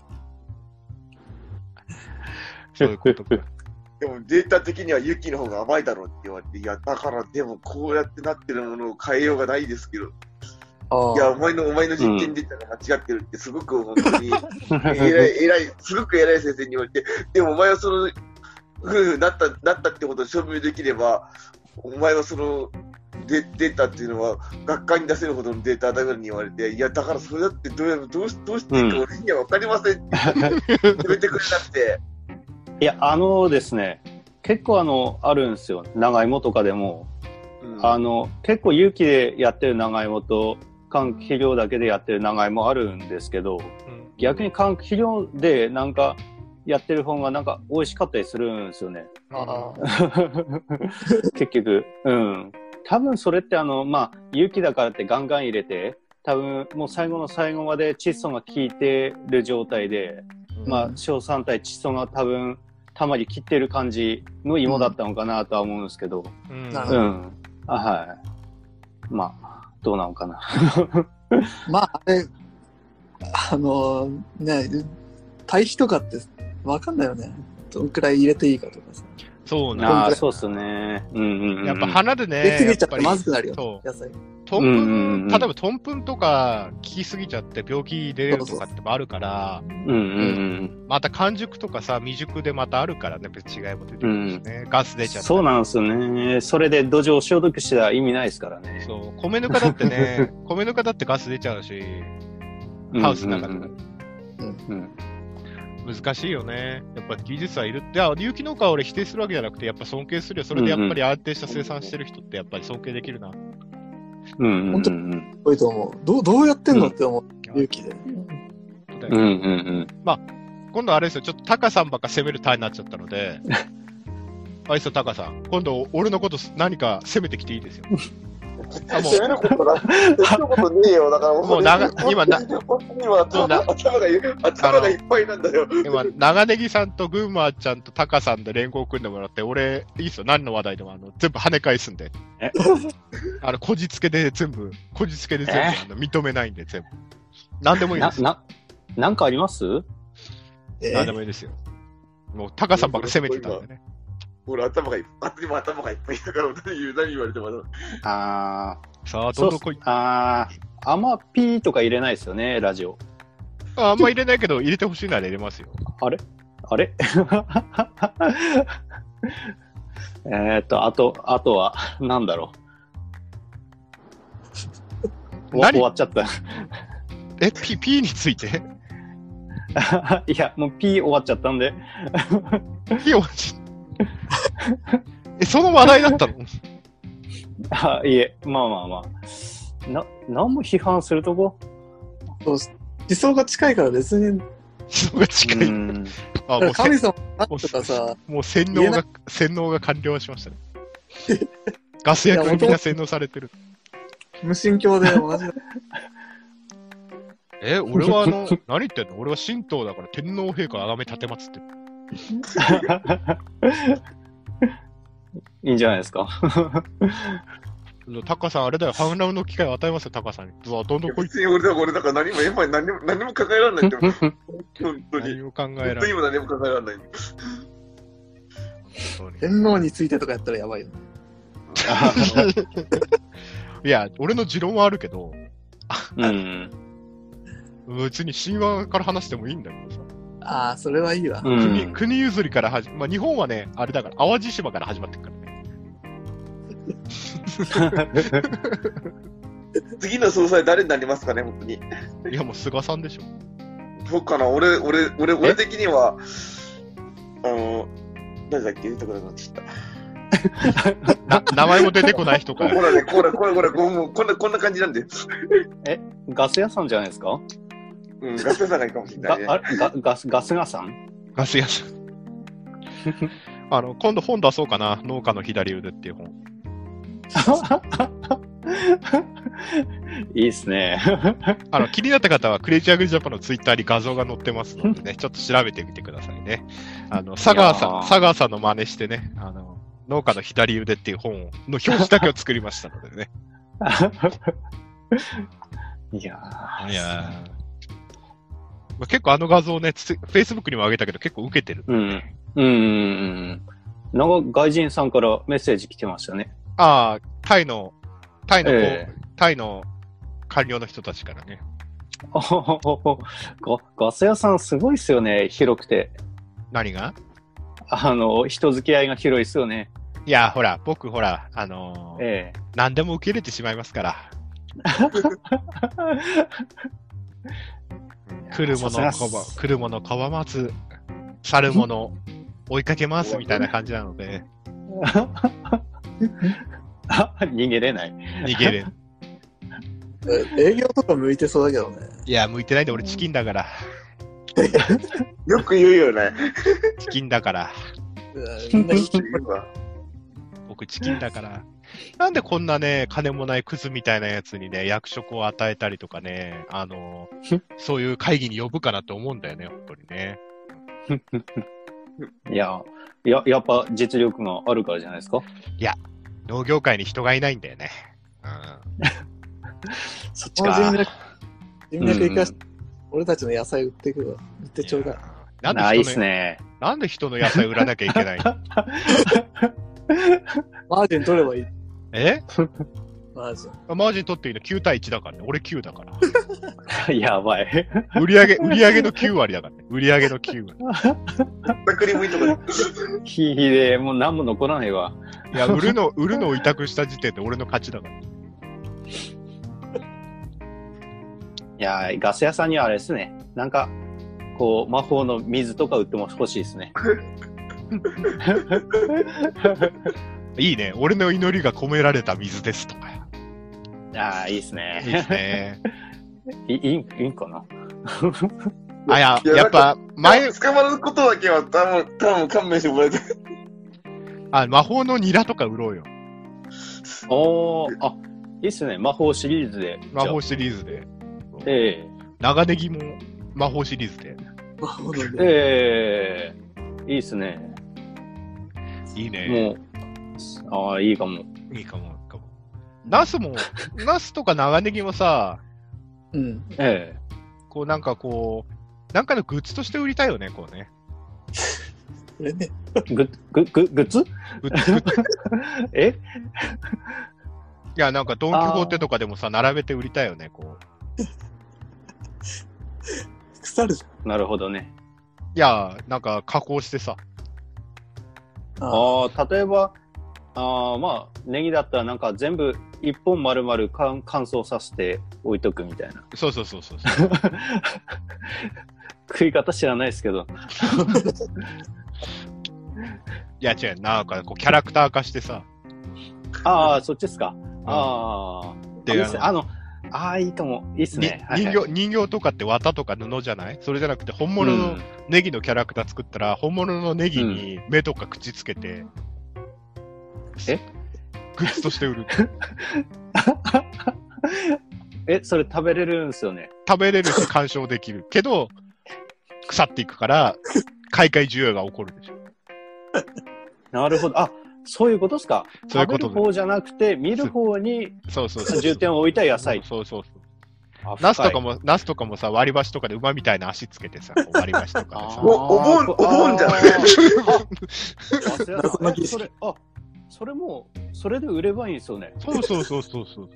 B: そういうことか。
D: でもデータ的には勇気の方が甘いだろうって言われて、いや、だからでもこうやってなってるものを変えようがないですけど、
E: あ
D: いや、お前の、お前の実験データが間違ってるって、すごく本当に、偉い、偉い、すごく偉い先生に言われて、でもお前はその、夫婦になった、なったってことを証明できれば、お前はその、デデータっていうのは、学会に出せるほどのデータだように言われて、いや、だからそれだってどうやどうしどうしていいか俺には分かりませんって決めてくれなくて、
F: いや、あのですね、結構あの、あるんですよ。長芋とかでも。
D: うん
F: あの、結構有機でやってる長芋と、換気肥料だけでやってる長芋あるんですけど、
B: うん
F: 逆に換気肥料でなんかやってる方がなんか美味しかったりするんですよね。
E: あ
F: 結局。うん。多分それってあの、まあ、有機だからってガンガン入れて、多分もう最後の最後まで窒素が効いてる状態で、まあ、硝酸体窒素が多分たまり切ってる感じの芋だったのかなとは思うんですけど、
B: うん
E: なるほど
F: うん。あはい。まあ、どうなのかな。
E: まあ、あれ、あのね、堆肥とかって分かんないよね。どんくらい入れていいかとかさ。
B: そうね。
F: ああ、そうっすね。うんうん、うん。
B: やっぱ花でね、
E: 入れすぎちゃって
B: やっぱり
E: まずくなるよ
B: そ、
E: 野菜。
B: トン
F: うんうんうん
B: プン、例えばトンプンとか効きすぎちゃって病気出るとかってもあるから、
F: うんうんうん。
B: また完熟とかさ、未熟でまたあるからね、別に違いも出てくるしね。ガス出ちゃった
F: そうなんですよね。それで土壌を消毒したら意味ないですからね。
B: そう。米ぬかだってね、米ぬかだってガス出ちゃうし、ハウスの中でも。
F: うん。
B: 難しいよね。やっぱ技術はいる。いや、有機農家は俺否定するわけじゃなくて、やっぱ尊敬するよ。それでやっぱり安定した生産してる人ってやっぱり尊敬できるな。
F: うんうん
E: 本当
F: うん
E: すごいと思う。どう、どうやってんのって思う。勇気で。
F: うんうんうん
B: 今度あれですよ、ちょっとタカさんばっか攻めるターンになっちゃったので、あいっすよ、タカさん。今度俺のこと何か攻めてきていいですよ。あもう
D: 攻めることな、攻めることねえよ。だから
B: もう長今な
D: 今頭が、頭がい頭がいっぱいなんだよ。
B: 今、長ネギさんとグーマーちゃんとタカさんで連合組んでもらって、俺、いいっすよ、何の話題でもあの全部跳ね返すんで。
F: え？
B: あの、こじつけで全部、こじつけで全部、
F: え？
B: あの認めないんで、全部。何でもいいです。
F: な、な、なんかあります？
E: え
B: 何でもいいですよ。もう、タカさんばっか攻めてたんでね。
D: 俺頭がいっぱい、今頭がいっぱいだから何言う何言われても。
F: あ
B: さあ、
F: あ、
B: どんどん来い。
F: ああ、あんまピーとか入れないですよね、ラジオ。
B: ああんま入れないけど、入れてほしいなら入れますよ。
F: あれ？あれ？えーっと、あと、あとは、なんだろう。終わっちゃった。
B: え、P、P について？
F: いや、もう P 終わっちゃったんで。
B: P を、え、その話題だったの？
F: あいえ、まあまあまあ。な、何も批判するとこ？
E: そう思想が近いから別に、
B: そが近い。
F: うん
B: あ、もうせ
E: 神様とかさ、
B: もう洗脳が、洗脳が完了しましたね。ガス薬がみんな洗脳されてる。
E: 無神教で同じだ。
B: え、俺はあの、何言ってんの？俺は神道だから天皇陛下を崇め立てまつってる。
F: いいんじゃないですか。
B: タカさん、あれだよ、反乱の機会を与えますよ、タカさんに。どんどん来い。
D: 別に俺だから俺だから何も、今何も、何も考えられないんだよ。本当に。
B: 何も考え
D: 本
B: られない。
D: 何も考えられない。
E: 天皇についてとかやったらやばいよね。
B: いや、俺の持論はあるけど、
F: うん。
B: 別に神話から話してもいいんだけどさ。
E: ああ、それはいいわ。
F: うん
B: 国国譲りから始ま、まあ、日本はね、あれだから、淡路島から始まってるからね。
D: 次の総裁誰になりますかね、本当に。
B: いや、もう菅さんでしょ。
D: そうかな、俺、俺、俺、俺的には、あの、誰だっけ言いたくなくなっちゃった。
B: な名前も出てこない人か
D: ほ
B: ら。
D: らね、これ、これ、これ、もうこんな、こんな感じなんで。
F: ガス屋さんじゃないですか？
D: うん、ガス屋さんがいいかもしれないね。
F: があれガガスガス屋さん？
B: ガス屋さん。あの、今度本出そうかな。農家の左腕っていう本。
F: いいっすね。
B: あの、気になった方は、クレイジーアグリジャパンのツイッターに画像が載ってますのでね、ちょっと調べてみてくださいね。あの、佐川さん、佐川さんの真似してね、あの、農家の左腕っていう本の表紙だけを作りましたのでね。
F: いやー
B: いやーまあ結構あの画像ね、ツイ Facebook にも上げたけど結構受けてる。
F: うん。うん。なんか外人さんからメッセージ来てましたね。
B: ああ、タイの、タイの、
F: え
B: タイの官僚の人たちからね。
F: ガガス屋さんすごいっすよね。広くて。
B: 何が？
F: あの、人付き合いが広いっすよね。
B: いや、ほら、僕、ほら、あのー
F: ええ。
B: 何でも受け入れてしまいますから。来るもの拒
F: す
B: 来るもの拒まず、去るもの追いかけますみたいな感じなので、
F: あ 逃げれない。
B: 逃げれん。
E: 営業とか向いてそうだけどね。
B: いや、向いてないんで俺チキンだから。
D: よく言うよね。
B: チキンだから。僕チキンだから。なんでこんなね、金もないクズみたいなやつにね、役職を与えたりとかね、あの、そういう会議に呼ぶかなって思うんだよね、本当にね。
F: いや、や、やっぱ実力があるからじゃないですか？
B: 農業界に人がいないんだよね。うん。
F: そっ
E: その人脈、人脈生かして、俺たちの野菜売ってくるわ。売ってちょうだい。
B: なん
F: ないいっ
B: で人の、
F: すね。
B: なんで人の野菜売らなきゃいけないの？
E: マージン取ればいい。
B: え？
E: マージン。
B: マージン取っていいの？9対1だからね。俺9だから。
F: やばい。
B: 売り上げ、売り上げの9割だからね。売り上げの9割。
D: ったくりもいいとこ
F: ひひで、もう何も残らないわ。
B: いや、売るの、売るのを委託した時点で俺の勝ちだから。
F: いや、ガス屋さんにはあれですね。なんか、こう、魔法の水とか売っても欲しいですね。
B: いいね。俺の祈りが込められた水ですとか。
F: ああ、いいです
B: いい
F: ね。
B: ですね。
F: いい いいいいんかな？
B: あ、や、
D: いや
B: やっぱ、前、
D: 捕まることだけは多分、多分勘弁してもらえて。
B: あ、魔法のニラとか売ろうよ。
F: おー、あ、いいっすね。魔法シリーズで。
B: 魔法シリーズで。
F: じゃあえ
B: 長ネギも魔法シリーズで。
E: 魔法の
F: えええいいっすね。
B: いいね。
F: もう、ああ、いいかも。
B: いいかも、いいかも。ナスも、ナスとか長ネギもさ、
E: うん。
F: ええ
B: こうなんかこう、なんかのグッズとして売りたいよね、こうね。
E: これね。
F: ググググッズ？
B: グッズ、グッズ。
F: え？
B: いや、なんかドン・キホーテとかでもさ、並べて売りたいよね、こう。
E: 腐るじ
F: なるほどね。
B: いや、なんか加工してさ。
E: あ
F: ああ、例えば、ああ、まあ、ネギだったらなんか全部一本丸々乾乾燥させて置いとくみたいな。
B: そうそうそうそうそう。
F: 食い方知らないですけど。
B: いや、違う、なんかこう、キャラクター化してさ。
F: ああ、そっちですか。ああ。
B: で
F: いいっすねあの、ああ、いいかも。いいっす
B: に
F: ね。はい
B: 人
F: はい
B: 形、人形とかって綿とか布じゃない？それじゃなくて、本物のネギのキャラクター作ったら、本物のネギに目とか口つけて、
F: え？
B: グッズとして売る。
F: え、それ食べれるんですよね？
B: 食べれるし鑑賞できるけど、腐っていくから、買い替え需要が起こるでしょ。
F: なるほど。あ、そういうことですか。
B: そういうこと
F: 食べる方じゃなくて、見る方に
B: そうそうそう。
F: 重点を置いた野菜。
B: そうそうそう。
F: あ
B: ナスとか。も、ナスとかもさ、割り箸とかで馬みたいな足つけてさ、割り箸とかでさ。
D: おお盆お盆じゃない？
F: それ、あ、それもう、それで売ればいいんですよね。
B: そうそうそうそうそう。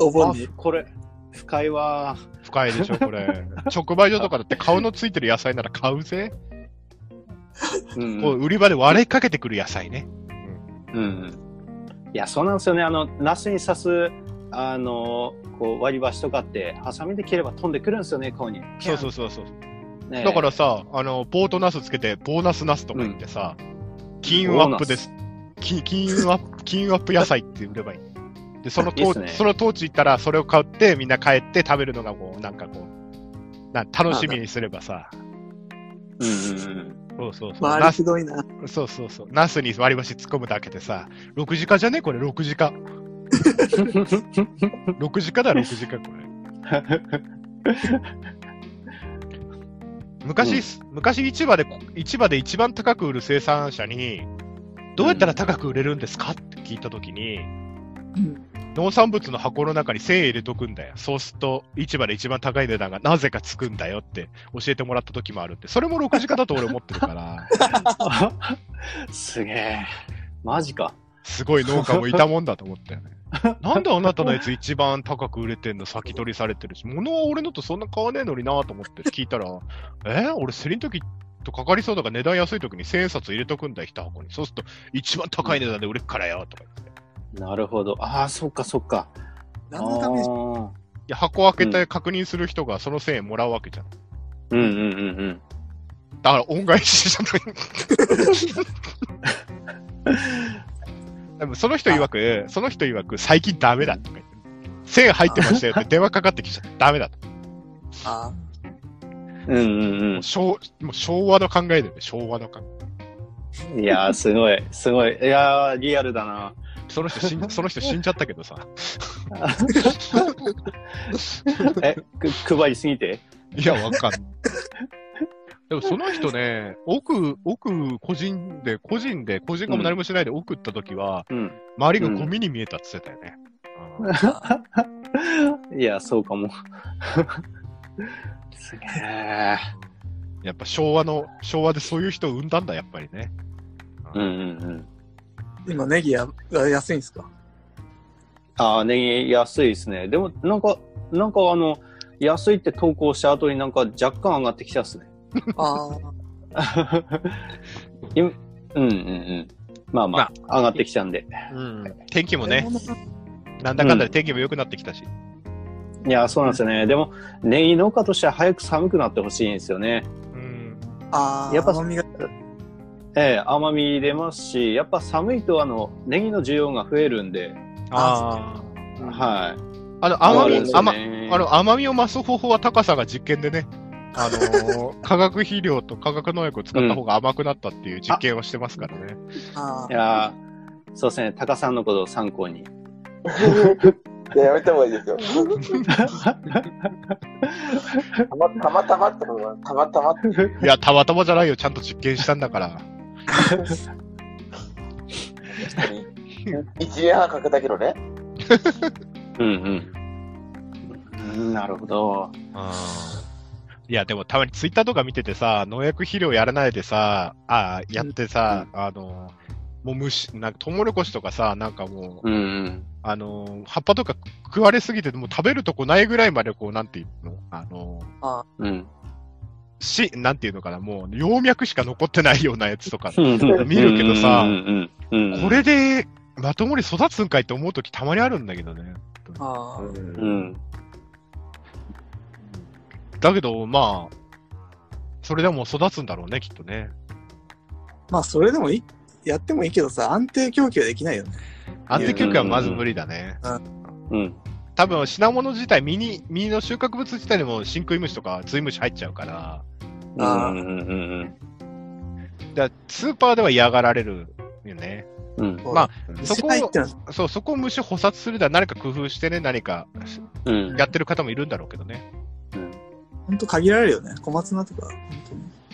F: あ
E: お盆に？
F: これ、深いわ。
B: 深いでしょ、これ。直売所とかだって顔のついてる野菜なら買うぜ。
F: うん。
B: こう売り場で割れかけてくる野菜ね。
F: うん。いや、そうなんですよね。あの、ナスに刺す、あの、こう、割り箸とかって、ハサミで切れば飛んでくるんですよね、顔に。
B: そうそうそうそう。
F: ね
B: だからさ、あの、ボートナスつけて、ボーナスナスとか言ってさ、金運アップです。金金運アップ、金運アップ野菜って売ればいい。で、そのトー
F: いいっすね
B: そのトーチ行ったら、それを買って、みんな帰って食べるのがこう、なんかこう、な楽しみにすればさ、
F: うんうんうん。
B: そうそうそう。
E: 周りひどいな。
B: そうそうそう。ナスに割り箸突っ込むだけでさ、6時間じゃね？これ6時間。6時間だ、6時間これ。昔、昔市場で、市場で一番高く売る生産者に、どうやったら高く売れるんですか？って聞いたときに、
E: うん
B: 農産物の箱の中に1000円入れとくんだよ。そうすると、市場で一番高い値段がなぜかつくんだよって教えてもらった時もあるって。それも6時間だと俺思ってるから、
F: すげえ。マジか。
B: すごい農家もいたもんだと思ったよね。なんであなたのやつ一番高く売れてんの先取りされてるし、物は俺のとそんな買わねえのになと思って聞いたら、え？俺競りの時とかかりそうだから値段安い時に千円札入れとくんだよ、一箱に。そうすると、一番高い値段で売れっからよ、とか言って。
F: なるほど。ああ、そっかそっか。
E: 何のために
B: いや、箱開けて確認する人がその1000円もらうわけじゃん。
F: うんうんうんうん。
B: だから恩返しじゃない。でもその人曰く、その人曰く、最近ダメだとか言って。1000円入ってましたよって電話かかってきちゃってダメだと。
E: あ
F: うんうん
B: もう昭もう昭和の考えだよね、昭和の考え。
F: うん。いやー、すごい、すごい。いやー、リアルだな。
B: その人死ん、その人死んじゃったけどさ。
F: え、く配りすぎて？
B: いや、わかんない。でもその人ね、奥、奥、個人で、個人で、個人化も何もしないで奥行った時は、
F: うん。
B: 周りがゴミに見えたって言ってたよね。うん
F: いや、そうかも。すげえ。
B: やっぱ昭和の、昭和でそういう人を生んだんだ、やっぱりね。
F: うんうんうん。
E: あ、今ネギやが安いんですか？
F: ああ、ネギ安いですね。でも、なんか、なんかあの、安いって投稿した後になんか若干上がってきたっすね。
E: あ
F: い うんうんうん。まあまあ、上がってきたんで。
B: うん。天気
E: あ。
B: もね、なんだかんだで天気も良くなってきたし。
F: いや、そうなんですよね。でも、ネギ農家としては早く寒くなってほしいんですよね。
B: うん。
E: ああ、
F: やっぱ
E: 甘みが、
F: ええ甘み出ますし、やっぱ寒いとあの、ネギの需要が増えるんで、
B: ああ。
F: はい。
B: あの、甘み、甘、
F: ね
B: あの、甘みを増す方法は高さが実験でね、あのー 化学肥料と化学農薬を使った方が甘くなったっていう実験をしてますからね。
E: あ
F: いやーそうですね、タカさんのことを参考に。
D: いや、やめた方がいいですよ。たまたまたまってことは、たまたまって。
B: いや、たまたまじゃないよ。ちゃんと実験したんだから。
D: 一年半かけたけどね。
F: うんうんうん。なるほど。
B: いや、でもたまにツイッターとか見ててさ、農薬肥料やらないでさ、あやってさ、あの、もう虫、なんかトウモロコシとかさ、なんかもう、
F: うんうん。
B: あの、葉っぱとか食われすぎて、もう食べるとこないぐらいまでこう、なんていうの？あの、
F: うん。
B: し、なんていうのかな、もう、葉脈しか残ってないようなやつとか、
F: 見
B: るけどさ、これで、まともに育つんかいって思うときたまにあるんだけどね。
E: あ、
F: うん。
B: だけど、まあ、それでも育つんだろうね、きっとね。
E: まあ、それでもい、やってもいいけどさ、安定供給はできないよね。
B: 安定供給はまず無理だね。
F: うんうん。
B: 多分、品物自体、実に、実の収穫物自体でも、真食い虫とか、ツイムシ入っちゃうから、
E: あー
F: うんうんうん
B: だスーパーでは嫌がられるよね。
F: うん。
B: まあ、そこ
E: 虫入ってのは
B: そう、そこを虫捕殺するだ、何か工夫してね、何か
F: うん。
B: やってる方もいるんだろうけどね。
E: ほんと限られるよね。小松菜とか、本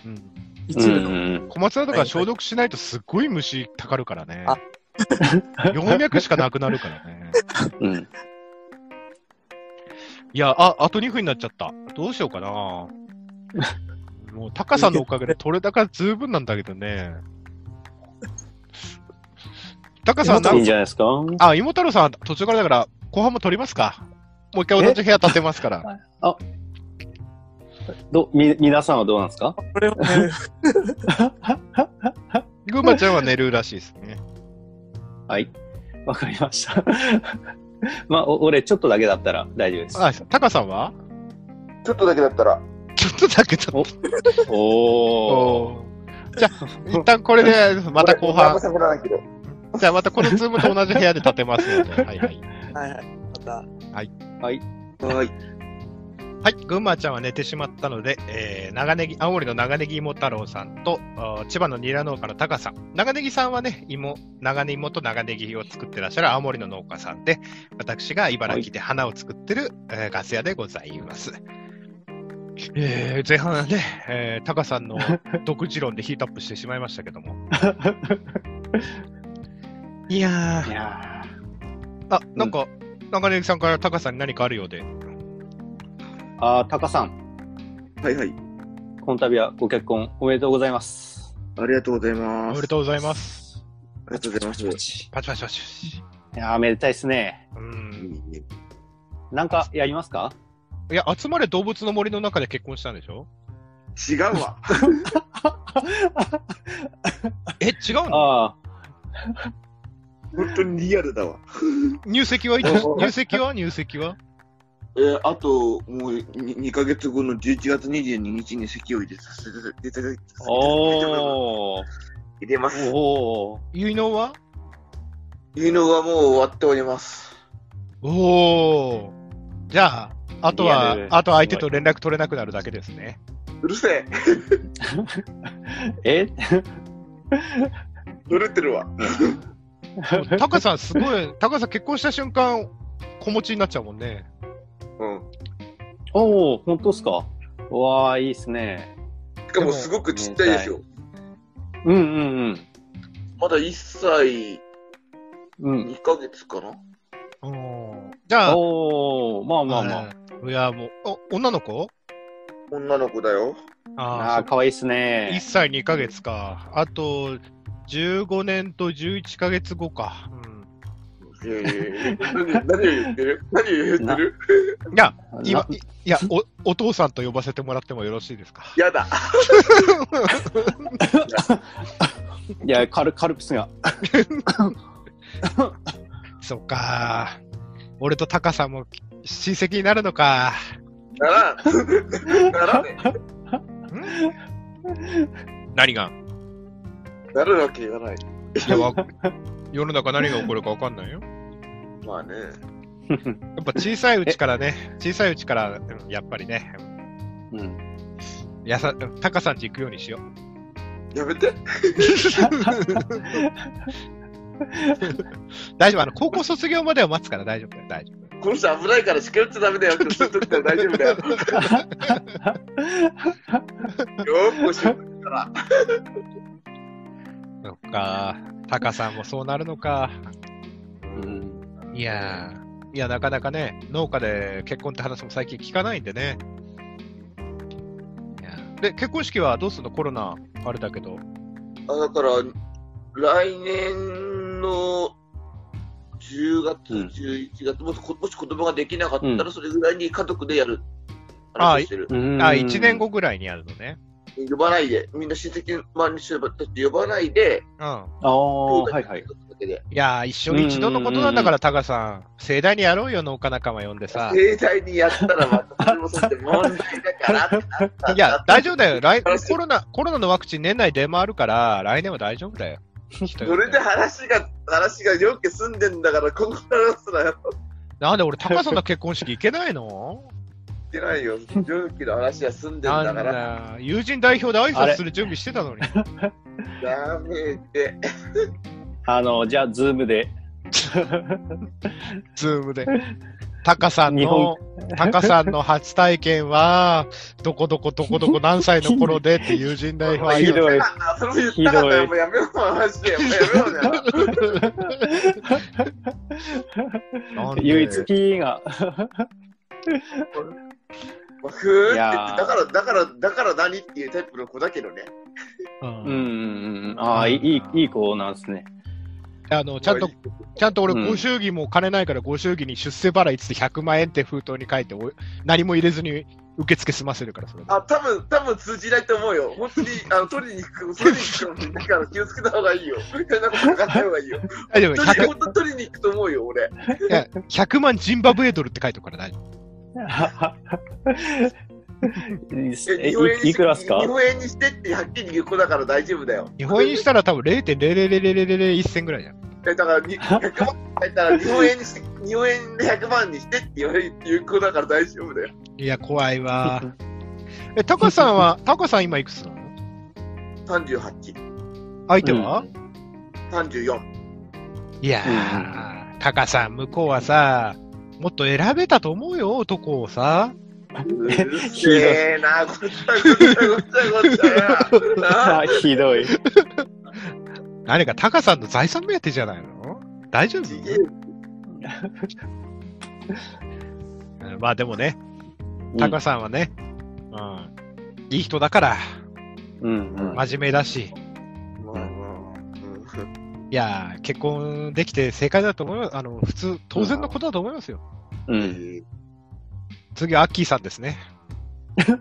E: 当に。
B: うん。
E: 一部の。
F: うん
B: 小松菜とか消毒しないとすっごい虫たかるからね
E: あ。
B: 葉脈しかなくなるからね。
F: うん。
B: いや、あ、あと2分になっちゃった。どうしようかな。もう、タカさんのおかげで取れ高十分なんだけどね。タカさん
F: いいん
B: な
F: じゃないですか？
B: あ、芋太郎さん途中からだから、後半も取りますか。もう一回同じ部屋建てますから。
F: ど、み、皆さんはどうなんですか？
E: これはね、
B: ぐんまちゃんは寝るらしいですね。
F: はい。わかりました。まあ、お俺、ちょっとだけだったら大丈夫です。
B: あ、タカさんは？
D: ちょっとだけだったら、
B: ちょっとだけちょっと。
F: おお。
B: じゃあ、一旦これで、また後半。じゃあまたこのズームと同じ部屋で建てますので。はいはい。
E: はいはい。また、
F: はい。
D: はい。
B: はい、群馬ちゃんは寝てしまったので、えー、長ネギ、青森の長ネギ芋太郎さんと、千葉のニラ農家のタカさん。長ネギさんはね、芋、長ネ芋と長ネギを作ってらっしゃる青森の農家さんで、私が茨城で花を作ってる、えーガス屋でございます。えー、前半ね、えー、タカさんの 独自論でヒートアップしてしまいましたけども。いやー、あ、なんか、長ネギさんからタカさんに何かあるようで。
F: ーあー、タカさん、
D: はいはい。
F: この度はご結婚おめでとうございます。
D: ありがとうござい
B: お
D: ます。
B: めでとうございます。
D: ありがとうございます。
B: パチパチパチパチ。
F: いやー、めでたいですね。
B: うん。
F: なんかやりますか？
B: いや、集まれ動物の森の中で結婚したんでしょ？
D: 違うわ。
B: え、違うの？
F: ああ、
D: 本当にリアルだわ。
B: 入籍はいつ？入籍は？入籍は？
D: えーあと、もう 2, 2ヶ月後の11月22日に席を入れさせていただいて、入れます。
F: おー、
B: 結納は
D: いうのがもう終わっております。
B: おお。じゃあ、あとはあと相手と連絡取れなくなるだけですね。
D: うるせえ。
F: え？
D: 乗れてるわ。
B: タカさんすごい、タカさん結婚した瞬間、子持ちになっちゃうもんね。
D: うん。
F: おー、本当っすか？うわー、いいっすね。
D: しかもすごくちっちゃいですよ。
F: うんうん
D: まだ1歳
F: うん。うん。
D: 2ヶ月かな？
B: うんじゃあ、
F: おー、まあまあまあ。
B: あ。いや、もう、お女の子？
D: 女の子だよ。
B: あ
F: ああ、かわいいっす
B: あ、1
F: ね。
B: 歳2ヶ月か。あと、15年と11ヶ月後か。うん、
D: いやいやいや何何を言ってる何を言ってる
B: いや、今、いいやお、お父さんと呼ばせてもらってもよろしいですか
D: やだ。
F: いや、カル、カルピスが。
B: そっか。俺とタカさんも親戚になるのか。
D: ならん。ならね
B: 何が。
D: なるわけがない。
B: いや、世の中何が起こるか分かんないよ。
D: まあね。
B: やっぱ小さいうちからね、小さいうちから、うんやっぱりね、
F: うん。
B: やさ、タカさんち行くようにしよう。
D: やめて。
B: 大丈夫、あの、高校卒業までは待つから大丈夫だよ、大丈夫。
D: この人危ないから近寄っちゃダメだよって言っとくから大丈夫だよ。よーくしようから。
B: そっか、タカさんもそうなるのか。
F: うん。
B: いやー、いや、なかなかね、農家で結婚って話も最近聞かないんでね。で、結婚式はどうするの？コロナあれだけど。
D: あだから、来年の10月、
F: うん
D: 11月、もしこもし子供ができなかった
F: う
D: ら、それぐらいに家族でやる。
B: あ
D: 話をしてる。
B: あ、1年後ぐらいにやるのね。
D: 呼ばないで、みんな親戚周りの人たち呼ばないで、
B: うん。
F: ああ、はいはい。
D: だけで。
B: いやー、一生に一度のことなんだから、タカさん。盛大にやろうよ、農家仲間呼んでさ。
D: 盛大にやったらまたそれもそれで問題だから
B: いや、大丈夫だよ。来コロナ、コロナのワクチン年内出回るから、来年は大丈夫だよ。
D: それで話が、話が両家住んでんだから、ここから話すなよ。
B: なんで俺、タカさんの結婚式行けないの？
D: いけないよ。両家の話は住んでんだから。
B: 友人代表で挨拶する準備してたのに。
D: ダメで。
F: あの、じゃあ、ズームで。
B: ズームで。タカさん
F: 日
B: の
F: 本、
B: タカさんの初体験は、どこどこどこどこ何歳の頃でって友人代表
F: ひどい。
D: それも言ったかったよ。もうやめよう、マジで。もうやめようね。
F: 唯一キーが。
D: まあふーって言って
F: いやー
D: だから、だから、だから何っていうタイプの子だけどね。
B: うん
F: うんうんうん。ああ、いい、いい子なんですね。
B: あの、ちゃんと、ちゃんと俺、
F: うん
B: ご祝儀も金ないから、ご祝儀に出世払いっつって100万円って封筒に書いて、お何も入れずに受付済ませるから、それで。
D: あ、多分、多分通じないと思うよ。本当に、あの、取りに行く、取りに行くのだから気をつけた方がいいよ。変なこと書かない方がいいよ。
B: 大丈夫、
D: 取り、
B: 100,
D: 本当取りに行くと思うよ、俺。
B: いや100万ジンバブエドルって書いてるから大丈夫。
F: え
D: 日本円に
F: いいくらっすか？
D: 日本円にしてってはっきり言う子だから大丈夫だよ。
B: 日本円にしたら多分0.00001銭ぐらいじゃん。
D: えだから、に100万入ったら日本円にして、日本円で100万にしてって言われ言う子だから大丈夫だよ。
B: いや、怖いわ。え、タカさんは、タカさん今いくつなの
D: ？38、
B: 相手は、
D: 34。
B: いやー、タカさん、向こうはさ、もっと選べたと思うよ、男をさ。
D: うるせえな、ごちゃごちゃごちゃごちゃ
F: あひどい。
B: 何かタカさんの財産目当てじゃないの？大丈夫？まあでもね、タカさんはね、うん、いい人だから、
F: うんうん。
B: 真面目だし、
D: うん
B: いやー、結婚できて正解だと思います。あの、普通、当然のことだと思いますよ。
F: うん。
B: 次はアッキーさんですね。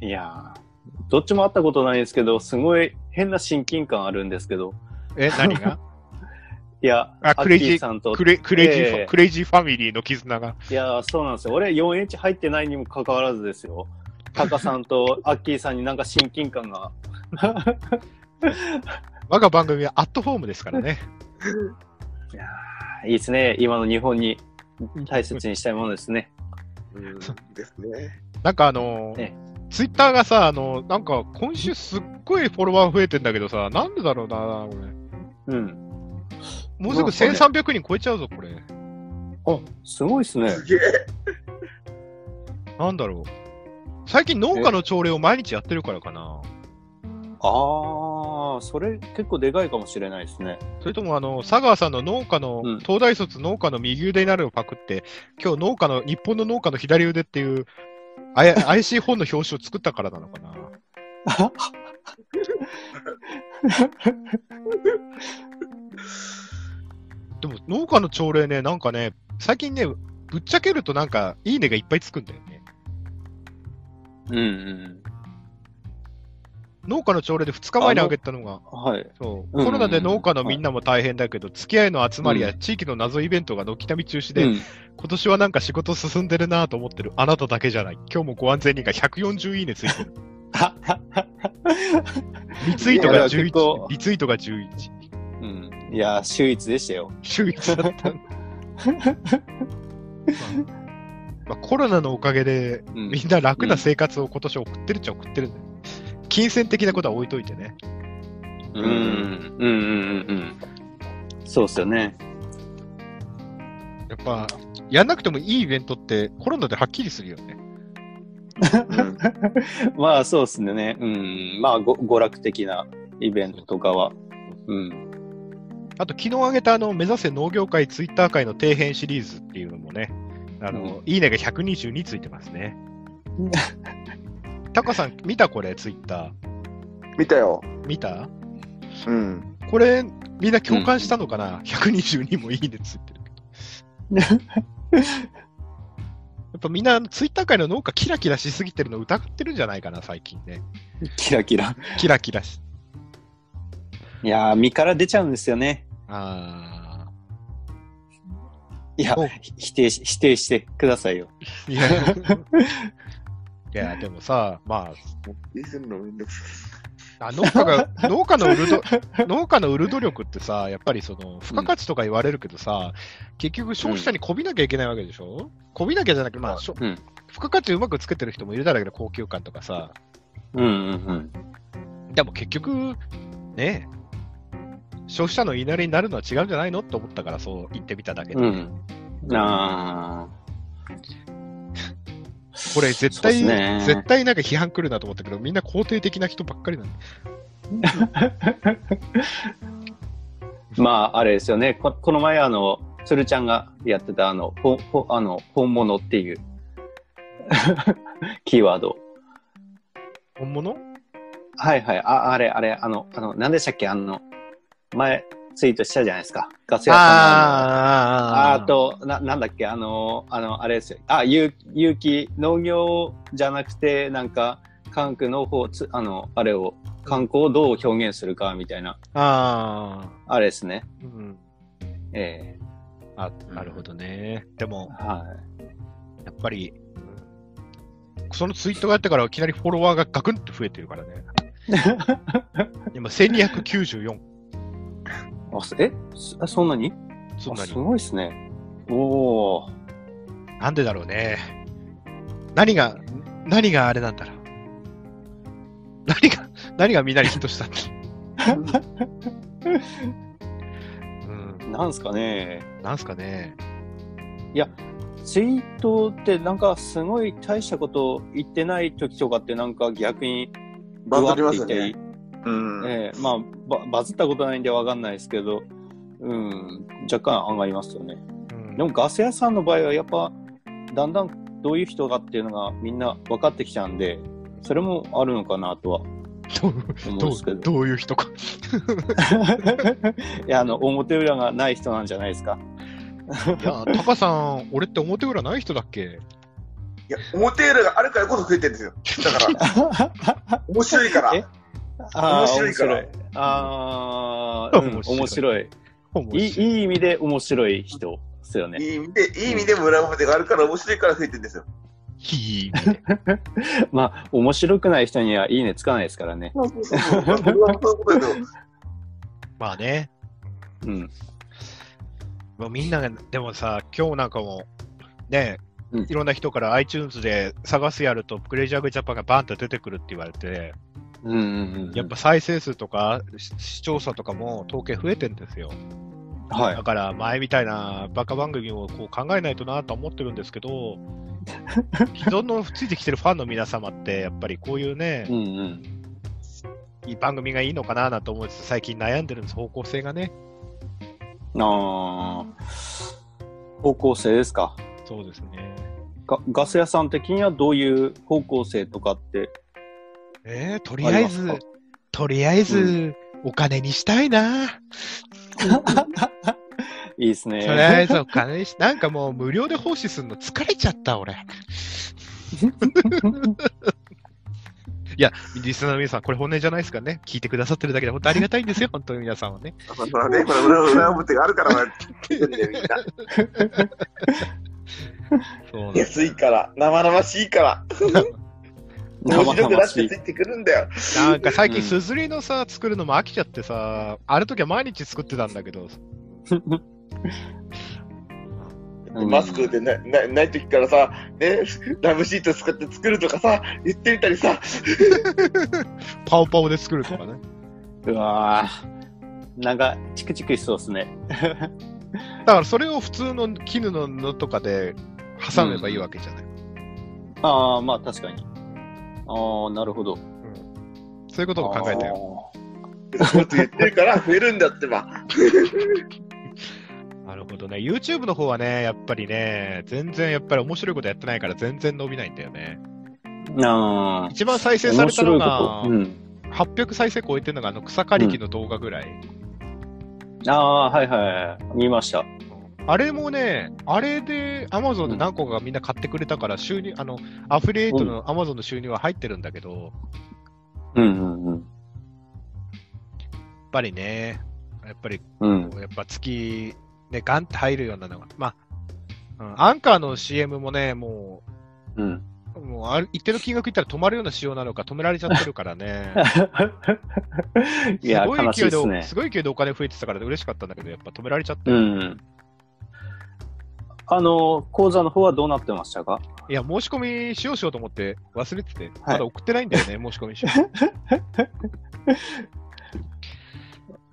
F: いやーどっちも会ったことないですけど、すごい変な親近感あるんですけど。
B: え、何が？
F: いや、
B: あクレイジー
F: アッキさんと。
B: クレクレイジーファ、
F: ええ
B: クレイジーファミリーの絆が。
F: いやー、そうなんですよ。俺 4H 入ってないにもかかわらずですよ。タカさんとアッキーさんになんか親近感が。
B: 我が番組はアットホームですからね。
F: いやーいいですね。今の日本に大切にしたいものですね。
D: うん、ですね。
B: なんかあの
F: え
B: ツイッターがさ、あの、なんか今週すっごいフォロワー増えてんだけどさ、なんでだろうな、これ。
F: うん。
B: もうすぐ
F: なんかね
B: 1300人超えちゃうぞ、これ。
F: あ、すごいですね。
D: すげえ。
B: なんだろう。最近農家の朝礼を毎日やってるからかな。
F: ああ、それ結構でかいかもしれないですね。
B: それともあの、佐川さんの農家の、
F: うん
B: 東大卒農家の右腕になるをパクって、今日農家の、日本の農家の左腕っていう、あや 怪しい本の表紙を作ったからなのかな。でも農家の朝礼ね、なんかね、最近ね、ぶっちゃけるとなんか、いいねがいっぱいつくんだよね。
F: うんうん。
B: 農家の朝礼で2日前にあげたのが、
F: はい。
B: そう、
F: うん
B: コロナで農家のみんなも大変だけど、付き合いの集まりや
F: う
B: 地域の謎イベントが軒並み中止で、
F: うん
B: 今年はなんか仕事進んでるなと思ってるあなただけじゃない。今日もご安全にが140いいねついてる。リツイートが
F: いや結構
B: 11。リツイートが11。
F: うん。いや、秀逸でしたよ。
B: 週一だった。まあまあ、コロナのおかげで、
F: うん
B: みんな楽な生活を今年送ってるっちゃ送ってるんだよ。金銭的なことは置いといてね。
F: うん。うん。うん。うん。そうっすよね。
B: やっぱ、やん。なくてもいいイベントってコロナではっきりするよね。
D: うん。
F: まあそうっすね。うん。まあご娯楽的なイベントとかは。うん。
B: あと、昨日挙げたあの、目指せ農業界ツイッター界の底辺シリーズっていうのもね、あの、いいねが122ついてますね。タカさん、見たこれ、ツイッター。
D: 見たよ。
B: 見た？
D: うん。
B: これ、みんな共感したのかな、?122 もいいねついてるけど。やっぱみんな、ツイッター界の農家キラキラしすぎてるの疑ってるんじゃないかな、最近ね。
F: キラキラ。
B: キラキラし。
F: いやー、身から出ちゃうんですよね。
B: あ
F: いや否定し、否定してくださいよ。
B: ー。いや、いや、でもさ、まあ、
D: のめんどくさ
B: あ農家が、農家の売るど、農家の売る努力ってさ、やっぱりその、付加価値とか言われるけどさ、結局消費者にこびなきゃいけないわけでしょ、こびなきゃじゃなくて、まあ、しょ
F: うん
B: 付加価値うまくつけてる人もいるだろうけど、高級感とかさ。
F: うんうん
B: でも結局、ね消費者の言いなりになるのは違うんじゃないの？って思ったからそう言ってみただけで。
F: うん。うん。あ
B: これ絶対、
F: ね
B: 絶対なんか批判来るなと思ったけど、みんな肯定的な人ばっかりなん
F: まあ、あれですよね。ここの前、あの、鶴ちゃんがやってた、あの、ほほあの本物っていう キーワード。
B: 本物？
F: はいはい。あ、あれ、あれ、あの、あの、何でしたっけ？あの、前、ツイートしたじゃないですか。ガス屋さんのあ
B: あ
F: あと、な、なんだっけ、あの、あの、あれですよ。あ、有有機、農業じゃなくて、なんか、科学の方、つあの、あれを、観光をどう表現するかみたいな、
B: あ
F: あれですね。
B: ー、うん。
F: え
B: あ、なるほどね。でも
F: え、は
B: やっぱり、そのツイートがあってからいきなりフォロワーがガクンと増えてるからね。今、1294。
F: い。あ、そえ？そそんなに？
B: そんなに
F: あす。ごいですね。おー。
B: なんでだろうね。何が、何があれなんだろう。何が、何がみんなにヒットしたんだうん、
F: なんすかね。
B: なんすかね。
F: ツイートってなんかすごい大したこと言ってない時とかってなんか逆に
D: バズりますね。うん。
F: ええまあバ、バズったことないんでわかんないですけど、うん、若干上がりますよね。
B: うん
F: でもガス屋さんの場合はやっぱ、だんだんどういう人がっていうのがみんな分かってきちゃうんで、それもあるのかなとは
B: どう
F: 思うん
B: ど
F: ですけ
B: う
F: ど。
B: どういう人か。
F: いや、あの、表裏がない人なんじゃないですか。
B: いや、タカさん、俺って表裏ない人だっけ？
D: いや、表裏があるからこそ増えてるんですよ。だから、面白いから。
F: えあー
D: 面白い
F: あー、うん
B: 面白い
F: い。いい意味で面白い人ですよね。
D: いい意味で、いい意味でも裏表があるから面白いから増えてるんですよ。
B: いい。
F: まあ、面白くない人にはいいねつかないですからね。
B: まあね。
F: うん。
B: もうみんなが、でもさ、今日なんかも、ね、
F: うん
B: いろんな人から iTunes で探すやると、クレイジーアグリジャパンがバンと出てくるって言われて、
F: うんうんうん。
B: やっぱ再生数とかし視聴者とかも統計増えてんですよ。
F: はい
B: だ。から前みたいなバカ番組をこう考えないとなとは思ってるんですけど、既存のついてきてるファンの皆様って、やっぱりこういうね
F: う、んうん。
B: いい番組がいいのかななんて思いつつ、最近悩んでるんです、方向性がね。
F: ああ。方向性ですか？
B: そうですね。
F: ガガス屋さん的にはどういう方向性とかって。
B: えー、とりあえずとりあえず、
F: う
B: お金にしたいな。
F: いいですね。
B: とりあえずお金にし、なんかもう無料で奉仕するの疲れちゃった、俺。いや、リスナーの皆さん、これ本音じゃないですかね。聞いてくださってるだけで本当ありがたいんですよ、本当に皆さんはね。
D: まあね、これ裏裏表があるから、聞いてるんだよ、みんな。
B: そう
D: 安いから、生々しいから、面白くなってついてくるんだよ。
B: なんか最近、
F: うん
B: すずりのさ、作るのも飽きちゃってさ、ある時は毎日作ってたんだけど、
F: う ん
D: マスクでななない時からさ、ね、ラブシート使って作るとかさ、言ってみたりさ、
B: パオパオで作るとかね。
F: うわーなんか、チクチクしそうですね。
B: だからそれを普通の絹の布とかで挟めばいいわけじゃない。
F: ああ、まあ確かに。ああ、なるほど。
B: そういうことも考えたよ。
F: よ。
D: そういうこと言ってるから増えるんだってば。
B: なるほどね。YouTube の方はね、やっぱりね、全然やっぱり面白いことやってないから全然伸びないんだよね。
F: ああ。
B: 一番再生されたのが、
F: 面白いこと
B: 800再生超えてるのがあの草刈り機の動画ぐらい。
F: うん。ああ、はいはい。見ました。
B: あれもね、あれで Amazon で何個かみんな買ってくれたから収入、あの、アフィリエイトの Amazon の収入は入ってるんだけど、やっ
F: うんうんうん。
B: ぱりね、やっぱり、
F: うん。
B: やっぱ月、ね、ガンって入るようなのが、まあ、うん、アンカーの CM もね、も
F: うん。
B: う、もうある一定の金額いったら止まるような仕様なのか止められちゃってるからね。
F: いや、
B: すごい勢いで、
F: ですね。
B: すごい勢いでお金増えてたから嬉しかったんだけど、やっぱ止められちゃって
F: う
B: る。
F: ん。あの、講座の方はどうなってましたか？
B: いや、申し込みしようしようと思って忘れてて、
F: はい
B: まだ送ってないんだよね、申し込みしよ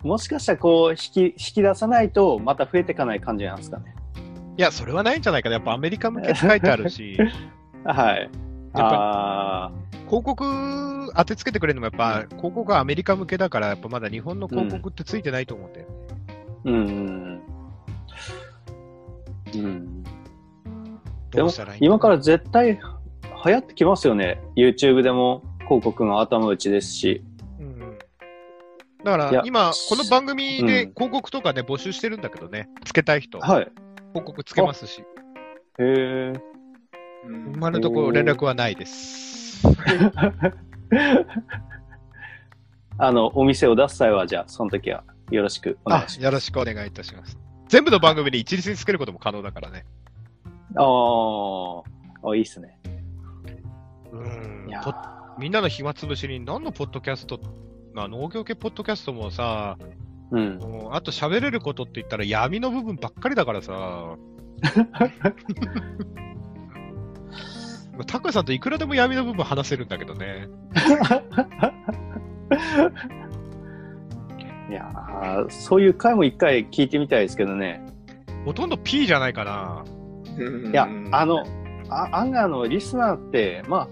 F: もしかしたらこう、引き、引き出さないと、また増えていかない感じなんですかね？
B: う。いや、それはないんじゃないかな。やっぱアメリカ向けって書いてあるし、
F: はい。
B: ぱ
F: ああ
B: 広告当てつけてくれるのもやっぱ、広告はアメリカ向けだから、やっぱまだ日本の広告ってついてないと思うんだよね。
F: ー、うん。うん。
B: うしたらいい、んだ
F: 今から絶対流行ってきますよね。YouTube でも広告が頭打ちですし。
B: うんだから今、この番組で
F: うん
B: 広告とかね、募集してるんだけどね、つけたい人、
F: はい。
B: 広告つけますし、
F: へえ。
B: 今のところ連絡はないです。
F: あの、お店を出す際は、じゃあ、その時はよろしくお願
B: あ
F: いします。
B: よろしくお願いいたします。全部の番組に一律につけることも可能だからね。
F: あーあ、いいっすね。
B: うんみんなの暇つぶしに何のポッドキャスト、まあ、農業系ポッドキャストもさ、
F: うん。
B: もうあと喋れることって言ったら闇の部分ばっかりだからさ。タカさんといくらでも闇の部分話せるんだけどね。
F: いやーそういう回も一回聞いてみたいですけどね。
B: ほとんど P じゃないかな。
D: い
F: いや、あの、あ案外あの、リスナーって、まあ、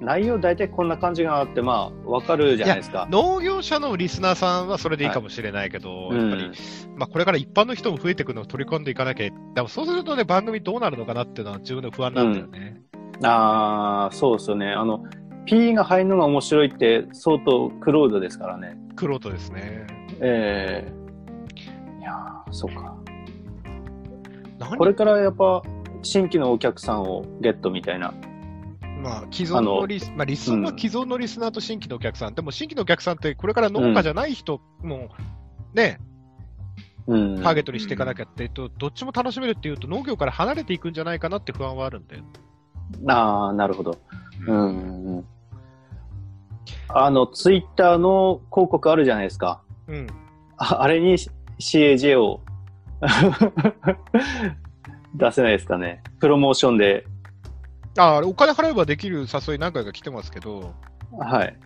F: 内容大体こんな感じがあって、まあ、わかるじゃないですか。
B: 農業者のリスナーさんはそれでいいかもしれないけど、やっぱり、まあ、これから一般の人も増えていくのを取り込んでいかなきゃ、でもそうするとね、番組どうなるのかなっていうのは自分の不安なんだよね。
F: うん、ああ、そうですよね。あの、P が入るのが面白いって相当クロードですからね。
B: クロートですね。
F: ええいやーそうか。
B: 何？
F: これからやっぱ、新規のお客さんをゲットみたいな
B: まあ、既存のリス、まあ、理想は既存のリスナーと新規のお客さん。でも、新規のお客さんって、これから農家じゃない人も、ね、
F: うん。
B: ターゲットにしていかなきゃっていうと、どっちも楽しめるっていうと、農業から離れていくんじゃないかなって不安はあるんだよ。
F: ああ、なるほど。うんうん。あの、ツイッターの広告あるじゃないですか。
B: うん。
F: ああれに CAJ を 出せないですかね。プロモーションで。
B: ああれ、お金払えばできる誘い何回か来てますけど、
F: はい。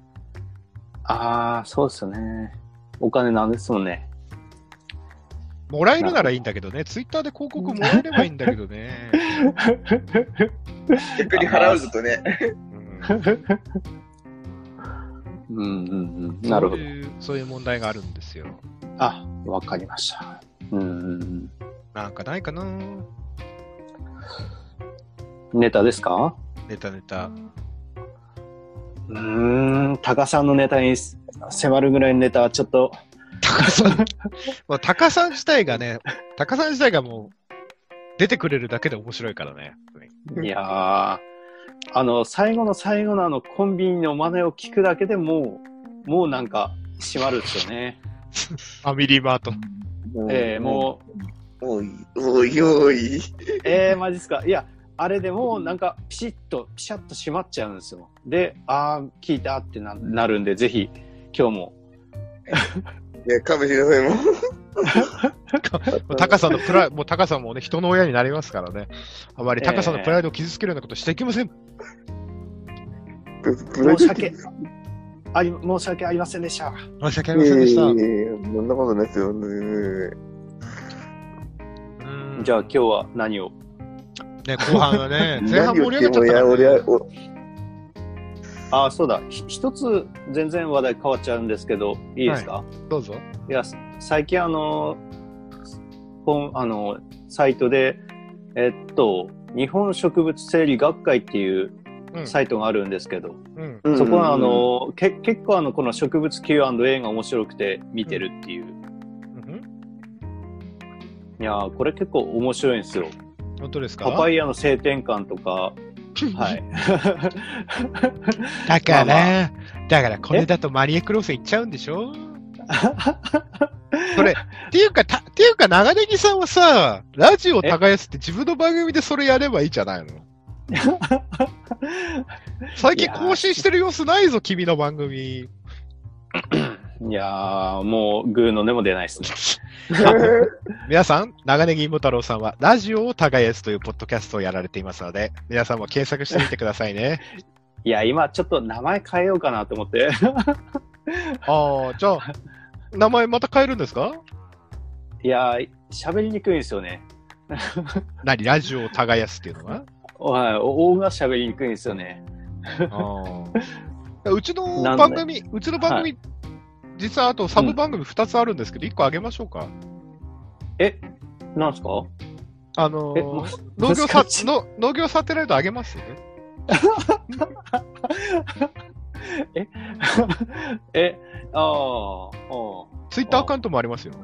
F: ああ、そうですよね。お金なんですもんね。
B: もらえるならいいんだけどね、ツイッターで広告もらえればいいんだけどね。
D: 逆に払うぞとね。
B: うん
F: うんうんうん。なるほど
B: そう。いうそういう問題があるんですよ。
F: あ、わかりました。うんうんうん。
B: なんかないかな？
F: ネタですか？
B: ネタネタ。
F: うーん、タカさんのネタに迫るぐらいのネタはちょっと、
B: タカさん、まあ、タカさん自体がね、タカさん自体がもう、出てくれるだけで面白いからね。
F: いやー、あの、最後の最後のあの、コンビニの真似を聞くだけでもう、もうなんか、閉まるんですよね。
B: ファミリーマート。
F: ええもう、
D: おい、おい、おい。
F: えー、マジっすか。いや、あれでもうなんか、ピシッと、ピシャッと閉まっちゃうんですよ。で、あー、聞いたってななるんで、ぜひ、今日も。
D: いや、勘弁してください、もう。
B: タカさんのプライもうタカさんもね、人の親になりますからね。あまりタカさんのプライドを傷つけるようなことしていきません。
F: 申し訳、あり、申し訳ありませんでした。
B: 申し訳ありませんでした。
D: そんなことないですよ。
F: じゃあ今日は何を？
B: ね、後半はね、前半盛り上げちゃった
D: いや、
B: から、
D: 俺は
F: あ、そうだ。ひ一つ、全然話題変わっちゃうんですけど、いいですか、
B: どうぞ。
F: い、や、最近あの、本、あの、サイトで、えっと、日本植物生理学会っていう
B: うん。
F: サイトがあるんですけど、
B: うん。
D: うん
F: そこはあ、の、け結構あの、この植物 Q&A が面白くて見てるっていう。
B: うん
F: いやーこれ結構面白いんですよ。
B: 本当ですか？
F: パパイヤの性転換とか、はい。
B: だから、
F: まあ
B: だからこれだとマリエクローセン行っちゃうんでしょ？それ、っていうか、たっていうか、長ネギさんはさ、ラジオ耕すって自分の番組でそれやればいいじゃないの？最近更新してる様子ないぞ、君の番組。
F: いやーもう、グーの根も出ないですね。
B: 皆さん、長ネギ芋太郎さんは、ラジオを耕すというポッドキャストをやられていますので、皆さんも検索してみてくださいね。
F: いや、今ちょっと名前変えようかなと思って。
B: ああ、じゃあ、名前また変えるんですか？
F: いやー喋りにくいんですよね。
B: 何？ラジオを耕すっていうのは？
F: はい、大が喋りにくいんですよね。
B: うちの番組、うちの番組、実はあとサブ番組2つあるんですけど、1個あげましょうか。
F: え、なんすか？
B: あのー農業サの農業サテライトあげます？
F: え、え、ああ、あ
B: ツイッターアカウントもありますよ。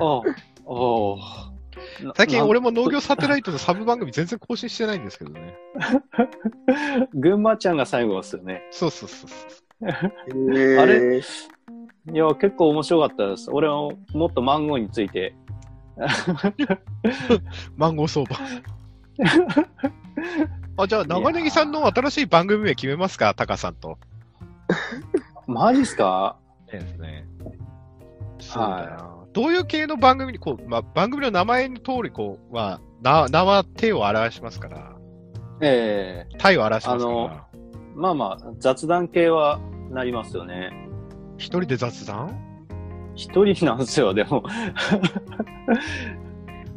F: あ、あ
B: 最近俺も農業サテライトのサブ番組全然更新してないんですけどね。
F: 群馬ちゃんが最後ですよね。
B: そうそうそうそう。
F: あれ？いや、結構面白かったです。俺はもっとマンゴーについて。
B: マンゴー相場。あ、じゃあ、長ネギさんの新しい番組名決めますか、タカさんと。
F: マジっすか？
B: ですね。そうだな。どういう系の番組に、こう、まあ、番組の名前の通り、こう、まあ、な名は手を表しますから、
F: ええ
B: 体を表しますか
F: あ
B: ら、
F: まあまあ、雑談系はなりますよね。
B: 一人で雑談？
F: 一人なんですよ、でも。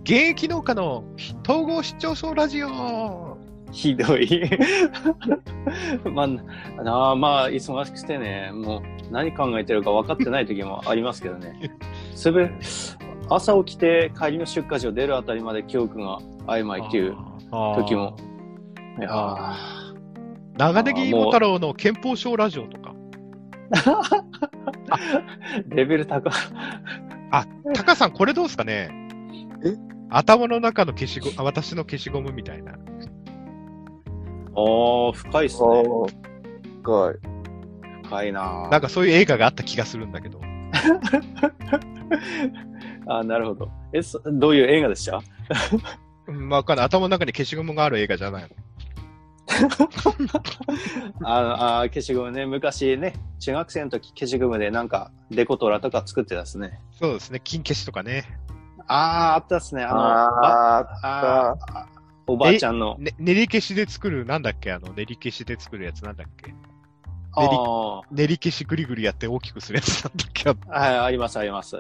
B: 現役農家の統合失調症ラジオ
F: ひどい。まあ、なあまあ、忙しくてね、もう何考えてるか分かってない時もありますけどね。すべ、朝起きて帰りの出荷所出るあたりまで記憶が曖昧っていう時も。いやー
B: 長ネギ芋太郎の憲法症ラジオとか。
F: レベル高い。
B: タカさん、これどうですかね？
D: え？
B: 頭の中の消しゴム、あ私の消しゴムみたいな。
F: おー、深いっす
D: あ
F: ね。
D: ー深い。
F: 深いな
B: なんかそういう映画があった気がするんだけど。
F: あなるほど。え、そどういう映画でした？
B: うん、わかんない。頭の中に消しゴムがある映画じゃないの。
F: ああ、消しゴムね。昔ね、中学生の時消しゴムでなんかデコトラとか作ってたっすね。
B: そうですね。金消しとかね。
F: ああ、あったっすね。あの、
D: あ
F: ああおばあちゃんの。
B: ね練り消しで作る、なんだっけ？あの、練り消しで作るやつなんだっけ？
F: ああ
B: 練り消しぐりぐりやって大きくするやつなんだっけ？
F: はい、あります、あります。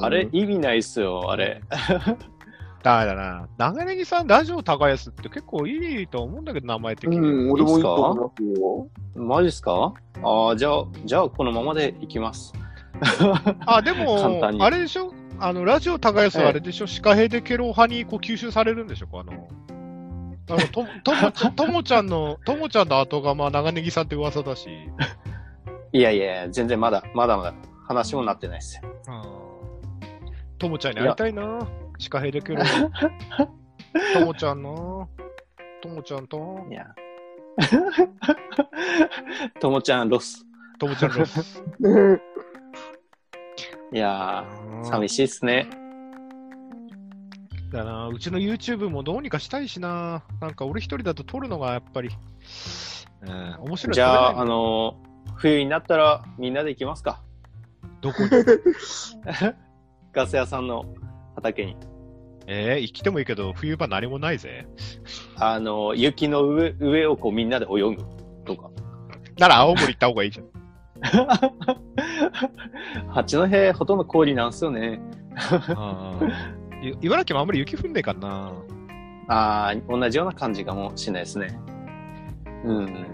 F: あれ、意味ないっすよ、あれ。
B: ダメだな。長ネギさん、ラジオ耕すって結構いいと思うんだけど、名前的に。
D: うん、俺もいいと思いますよ。
F: マジっすか？ああ、じゃあ、じゃあ、このままでいきます。
B: あ、で
F: 簡
B: もあれでしょ？あの、ラジオ耕すはあれでしょ、シカヘデケロ派にこう吸収されるんでしょ？あの、あの、と、ともちゃん、ともちゃんの、ともちゃんの後がまあ長ネギさんって噂だし。
F: いやいや、全然まだ、まだまだ、話もなってないっすよ。
B: ともちゃんに会いたいな。シカヘデケロ。ともちゃんな。ともちゃんと、
F: いや。ともちゃん、ロス。
B: ともちゃんロス。
F: いやー、寂しいっすね。
B: だな。うちの YouTube もどうにかしたいしな。なんか俺一人だと撮るのがやっぱり、うん、面白い。
F: じゃあ、あ
B: の、
F: の、冬になったらみんなで行きますか。
B: どこに？
F: ガス屋さんの畑に。
B: えー、生きてもいいけど、冬場何もないぜ。
F: あの、雪の上上をこうみんなで泳ぐとか。
B: なら青森行った方がいいじゃん。
F: 八戸ほとんど氷なんすよね。
B: 茨城もあんまり雪降んねえかな。
F: ああ、同じような感じかもしれないですね。うん。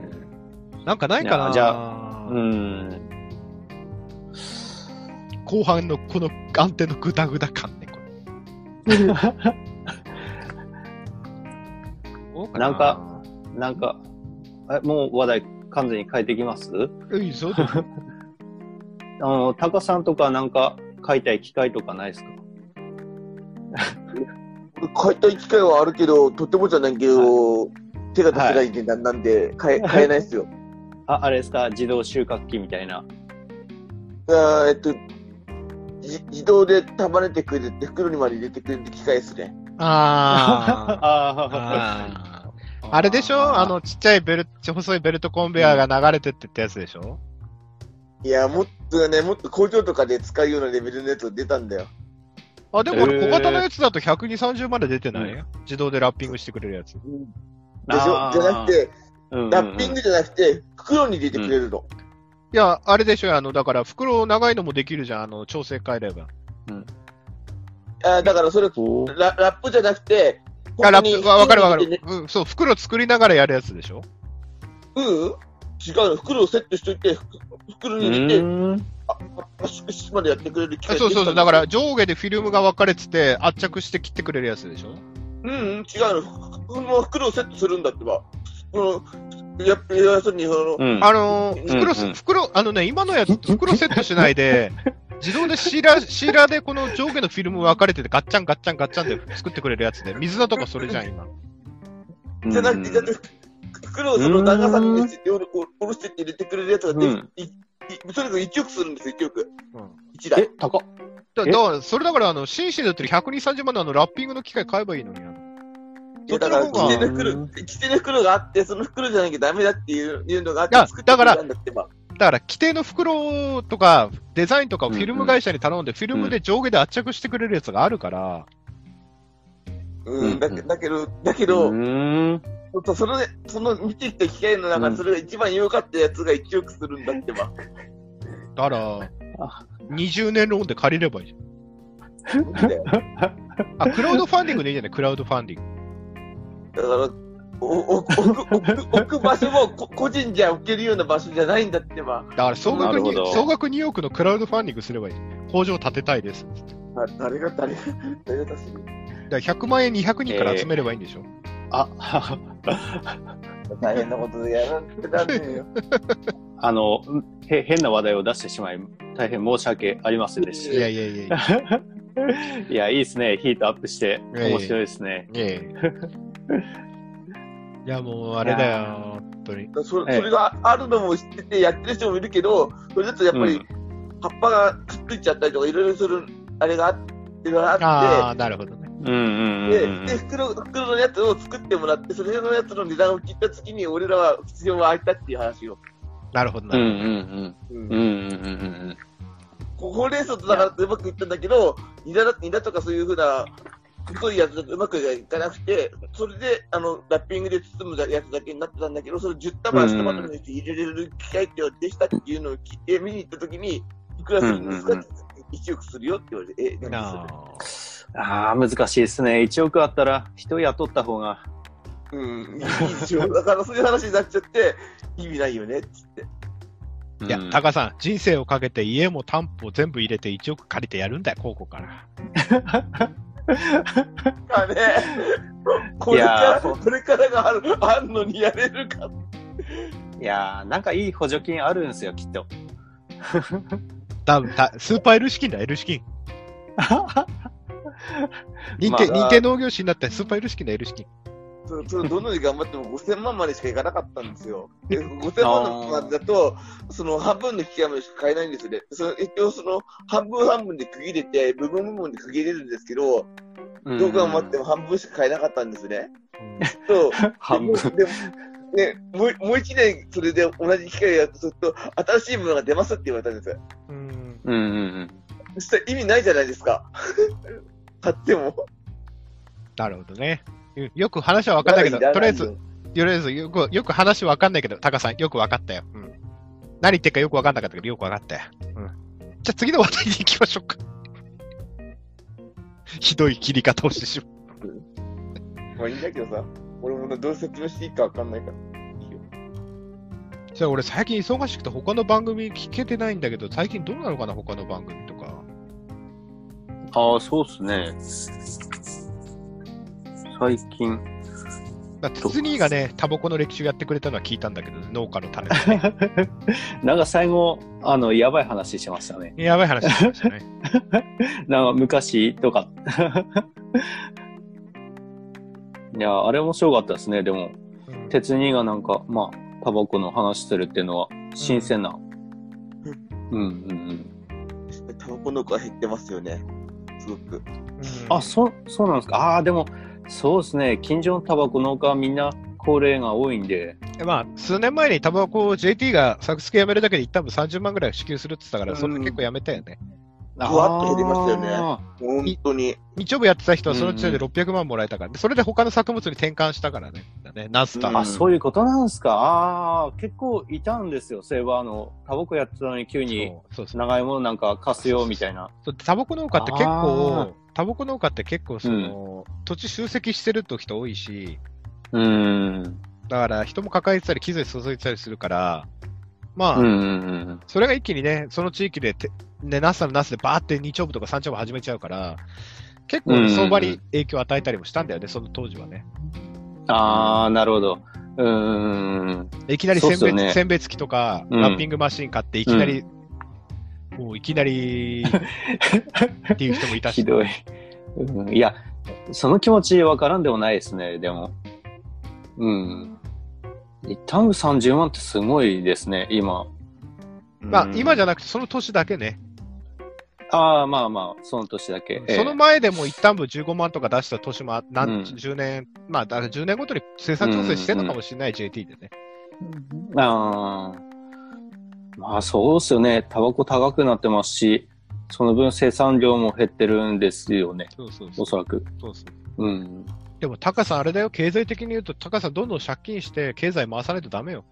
B: なんかないかな。
F: じゃうん。
B: 後半のこの安定のグダグダ感
F: なんか、なんか、えもう話題完全に変えてきます？
B: いいぞ。
F: あの、タカさんとかなんか買いたい機械とかないですか？
D: 買いたい機会はあるけど、とてもじゃないけど、手が出せないんで、なんなんで、買え、買えないっすよ。
F: あ、あれですか？自動収穫機みたいな。
D: あーえっと、じ自動で束ねてくれて、袋にまで入れてくれる機械ですね。
B: あ
F: あ
B: あ。あれでしょ？あの、ちっちゃいベルト、細いベルトコンベヤーが流れてってってやつでしょ、
D: いや、もっとね、もっと工場とかで使うようなレベルのやつが出たんだよ。
B: あ、でも小型のやつだと120、30まで出てない、
F: う
B: 自動でラッピングしてくれるやつ。
D: でし
F: あー
D: ょ？じゃなくて、
F: うんうんうん。
D: ラッピングじゃなくて、袋に入れてくれるの。
B: いや、あれでしょあの、だから袋長いのもできるじゃん。あの、調整変えれば。
D: あーだからそれラ、ラップじゃなくて、
B: あ、ラップ、わわかるわかる。うん、そう、袋作りながらやるやつでしょ
D: うん違うの。袋をセットしといて、ふ袋
F: う
D: に入れて、圧縮しまでやってくれる機械
B: あそうそうそう。だから上下でフィルムが分かれてて、圧着して切ってくれるやつでしょ
D: うん、うん、違うの。この袋をセットするんだってば。この、や、要するに、その、
F: うん。
B: あのー、袋す、
F: うんうん。
B: 袋、あのね、今のやつ、袋セットしないで、自動でシーラー、シーラーでこの上下のフィルム分かれてて、ガッチャンガッチャンガッチャンで作ってくれるやつで、水菜とかそれじゃん、今。
D: じゃなくて、じゃなくて、袋をその長さにして、おろおろしてって入れてくれるやつが出る、
F: うん。
D: いいとにかく1億するんですよ、1億。
B: うん。
D: 1台。
F: え。、高っ。
B: だから、それだから、あの、紳士で売ってる120、30万のあの、ラッピングの機械買えばいいのに、そっちの方が
D: 規定の袋、規定の袋があって、その袋じゃなきゃダメだっていういうのがあって
B: いや、
D: 作ってくれたんだってば。
B: だから、規定の袋とか、デザインとかをフィルム会社に頼んで、フィルムで上下で圧着してくれるやつがあるから、
D: うん、だけだけど、だけ
F: う
D: ど。そそのね、その見てきた機械の中で、それが一番良かったやつが1億するんだってば。
B: だから
F: あ、
B: 20年ローンで借りればいいじゃん。あ、クラウドファンディングでいいじゃない、クラウドファンディング。
D: だから、おお置くくく場所もこ個人じゃ置けるような場所じゃないんだってば。
B: だから総額に総額2億のクラウドファンディングすればいい。工場建てたいです。
D: あ誰が誰が誰が出する
B: だから100万円200人から集めればいいんでしょ、
F: あ、
D: 大変なことでやらってなんねえよ。
F: あの、へ変な話題を出してしまい、大変申し訳ありませんでし
B: いやいやいやいや。
F: た。いや、いいですね。ヒートアップして、面白いですね。
B: いやいやい いや、もうあれだよ、本当に。
F: ええ
D: そそれがあるのも知っててやってる人もいるけど、それだとやっぱり葉っぱがくっついちゃったりとか、いろいろする、あれがあって、が
B: あ
D: あ
B: あ、なるほどね。
F: うんうん
D: って、
F: うん
D: で、で袋、袋のやつを作ってもらって、それのやつの値段を切った月に俺らは必要が空いたっていう話を。
B: なるほど、な
F: うんう
B: るほど。
F: ん
D: うん
F: うんうんうんうん
D: こほうれん草とだからうまくいったんだけど、ニラだニラとかそういうふうな、太いやつだとうまくいかなくて、それで、あの、ラッピングで包むやつだけになってたんだけど、それ10束1束にして入れれる機械ってできたっていうのを聞いて、見に行った時に、いくらするんですか
F: うん
D: って1億するよって言われて、え、何
B: な
D: それ
B: あ
F: ああ、難しいですね。1億あったら人雇った方が。
D: うん、いいでしょ。だからそういう話になっちゃって、意味ないよねっつって。
B: いや
F: う、ん
B: タカさん、人生をかけて家も担保全部入れて1億借りてやるんだよ、高校から。
D: あね、これか
F: いや
D: ら、これからがある、あんのにやれるか。
F: いやー、なんかいい補助金あるんですよ、きっと。
B: 多分たスーパー L 資金だ、L 資金。認定、
F: まあ
B: 認定農業士になってスーパー L 資金だ、L 資金。
D: そそれどんなに頑張っても5000万までしかいかなかったんですよ。で5000万までだと、その半分の引きまでしか買えないんですよね。その一応その半分半分で区切れて、部分部分で区切れるんですけど、どう頑張っても半分しか買えなかったんですね。と、
F: 半分。
D: でもね、もうもう一年それで同じ機械やるとすると、新しいものが出ますって言われたんですよ。
B: うん
F: うんうん
D: そしたら意味ないじゃないですか。買っても。
B: なるほどね。うんよく話は分かんないけど、とりあえず、とりあえずよく、よく話わかんないけど、タカさん、よく分かったよ。うん。何言ってるかよく分かんなかったけど、よく分かったよ。うん。じゃあ次の話題に行きましょうか。ひどい切り方をしてしまう。
D: まあいいんだけどさ、俺もどう説明していいかわかんないから。
B: じゃあ俺最近忙しくて他の番組聞けてないんだけど、最近どうなのかな他の番組とか。
F: ああ、そうっすね。最近。
B: まあ、筒兄がね、タバコの歴史をやってくれたのは聞いたんだけど、農家の種で。
F: なんか最後、あの、やばい話しましたね。
B: やばい話しましたね。
F: なんか昔とか。いや、あれ面白かったですね。でも、
B: うん
F: 鉄人がなんか、まあ、タバコの話するっていうのは、新鮮な。うんうんうん。
D: タバコの子は減ってますよね。すごく。
B: うん
F: あ、そ、そうなんですか。ああ、でも、そうですね。近所のタバコ農家はみんな高齢が多いんで。
B: まあ、数年前にタバコを JT が作付けやめるだけで一旦分30万ぐらい支給するって言ったから、
D: うん
B: それ結構やめたよね。
D: ふわっと減りましたよね
F: あ
D: 本当に。
B: 日曜日やってた人はその時点で
F: うん
B: 600万もらえたから、でそれで他の作物に転換したからね。ナスタ
F: あ、そういうことなんですか？ああ、結構いたんですよ。そういえば、あの、タバコやってたのに急に長いものなんか貸すよ、みたいな。
B: そうタバコ農家って結
F: あ
B: 構、タバコ農家って結構その、土地集積してると人多いし、
F: うーん。
B: だから人も抱えてたり、機材注いでたりするから、まあ、
F: うんうんうん。
B: それが一気にね、その地域でて、ね、ナスのナスでバーって2丁部とか3丁部始めちゃうから、結構
F: うんうんうん
B: 相場に影響を与えたりもしたんだよね、その当時はね。
F: ああ、なるほど。うーん。
B: いきなり選別,、
F: ね
B: 選別機とか、
F: うん
B: ラッピングマシン買って、いきなり、もういきなりっていう人もいたし、
F: ひどい。うん、いや、その気持ちわからんでもないですね、でも。うん。一旦30万ってすごいですね、今。
B: まあ、今じ
F: ゃ。
B: ゃなくて、その年だけね、
F: ああ、まあまあ、その年だけ。ええ
B: その前でも一旦部15万とか出した年もあ、何、
F: うん
B: 10年、まあ、だから10年ごとに生産調整してるのかもしれない、JT でね。
F: ああ。まあそうですよね。タバコ高くなってますし、その分生産量も減ってるんですよね。
B: そうそうそう
F: おそらく。
B: そうそう。
F: うん。
B: でも、タカさん、あれだよ、経済的に言うと、タカさん、どんどん借金して、経済回さないとダメよ。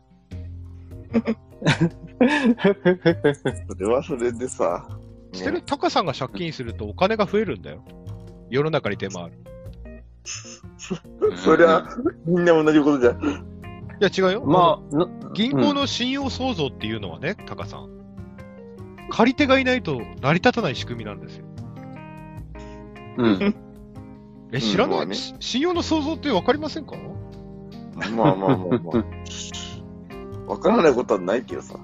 D: それはそれでさ。
B: してる、タカさんが借金するとお金が増えるんだよ。世の中に出回る。
D: そりゃ、みんな同じことじゃん。
B: いや、違うよ。
F: まあ、の
B: 銀行の信用創造っていうのはね、タカさん。借り手がいないと成り立たない仕組みなんですよ。
F: うん。
B: え、知らない、
D: まあね
B: し信用の創造ってわかりませんか？
D: まあまあまあまあ。わからないことはないけどさ。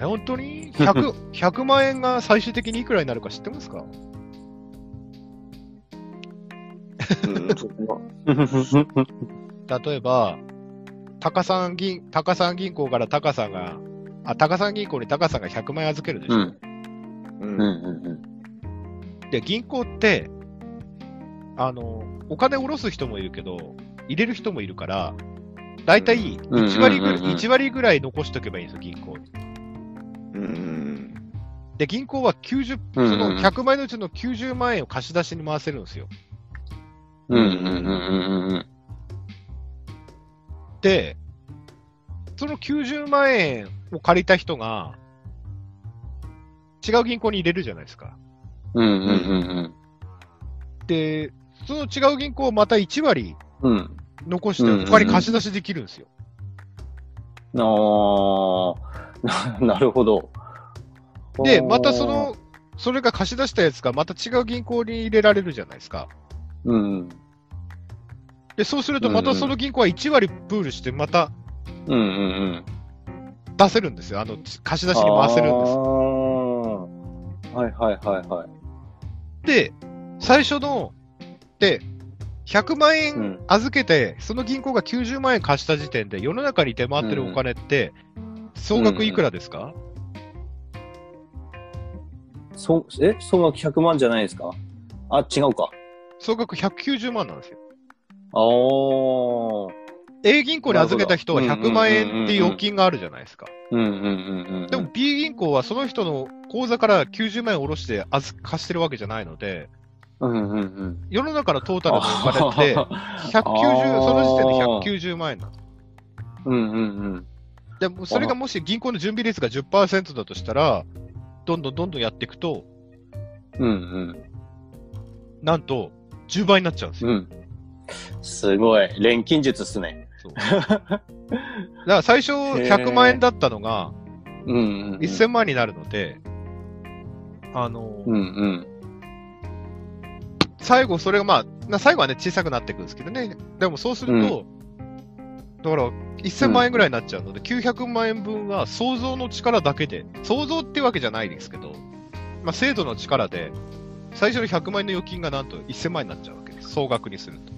B: え、本当に ?100、100 万円が最終的にいくらになるか知ってますか？
D: うん。
B: 例えば、高産銀、高産銀行から高さんが、あ、高産銀行に高さんが100万円預けるでしょ。
F: うん。
D: う。
F: うんんうん
B: で、銀行って、あの、お金下ろす人もいるけど、入れる人もいるから、だいたい
F: うん
B: 1割ぐらい、
F: うんうんうんうん
B: 1割ぐらい残しとけばいいんですよ、銀行に。
D: うん。
B: で、銀行は90、
F: うん。
B: その100万円のうちの90万円を貸し出しに回せるんですよ。
F: うんうんうんうんうん
B: で、その90万円を借りた人が、違う銀行に入れるじゃないですか。
F: うんうんうん
B: で、その違う銀行をまた1割
F: うん。うん。
B: 残して、他に貸し出しできるんですよ。
F: ああ、な なるほど。
B: で、またそ、の、それが貸し出したやつがまた違う銀行に入れられるじゃないですか。
F: うん。
B: で、そうするとまたその銀行は1割プールしてまた
F: うんうんうん。
B: 出せるんですよ。あの、貸し出しに回せるんです。
F: あーはいはいはいはい。
B: で、最初の、で、100万
F: う
B: 円
F: ん。
B: 預けて、その銀行が90万円貸した時点で、世の中に出回ってるお金って、総額いくらですか、
F: そ、え？総額100万じゃないですか？あ、違うか。
B: 総額190万なんですよ。
F: あー。
B: A 銀行に預けた人は
F: なるほど
B: 100万円っていう預金があるじゃないですか。
F: うんうんうんうん。
B: でも B 銀行はその人の口座から90万円下ろして預貸してるわけじゃないので、
F: うんうんうん。
B: 世の中のトータルのお金って、190、その時点で190万円なの。
F: うんうんうん。
B: でもそれがもし銀行の準備率が10%だとしたら、どんどんどんどんやっていくと、
F: うんうん。
B: なんと10倍になっちゃうんですよ。
F: うん。すごい。錬金術っすね。
B: そう だから最初100万円だったのが
F: うんうん、うん。
B: 1000万になるので、あの、
F: うんうん。
B: 最後それがまあ、な最後はね小さくなっていくんですけどね。でもそうすると、だから1000万円ぐらいになっちゃうので、900万円分は想像の力だけで、想像ってわけじゃないですけど、まあ制度の力で、最初の100万円の預金がなんと1000万円になっちゃうわけです。総額にすると。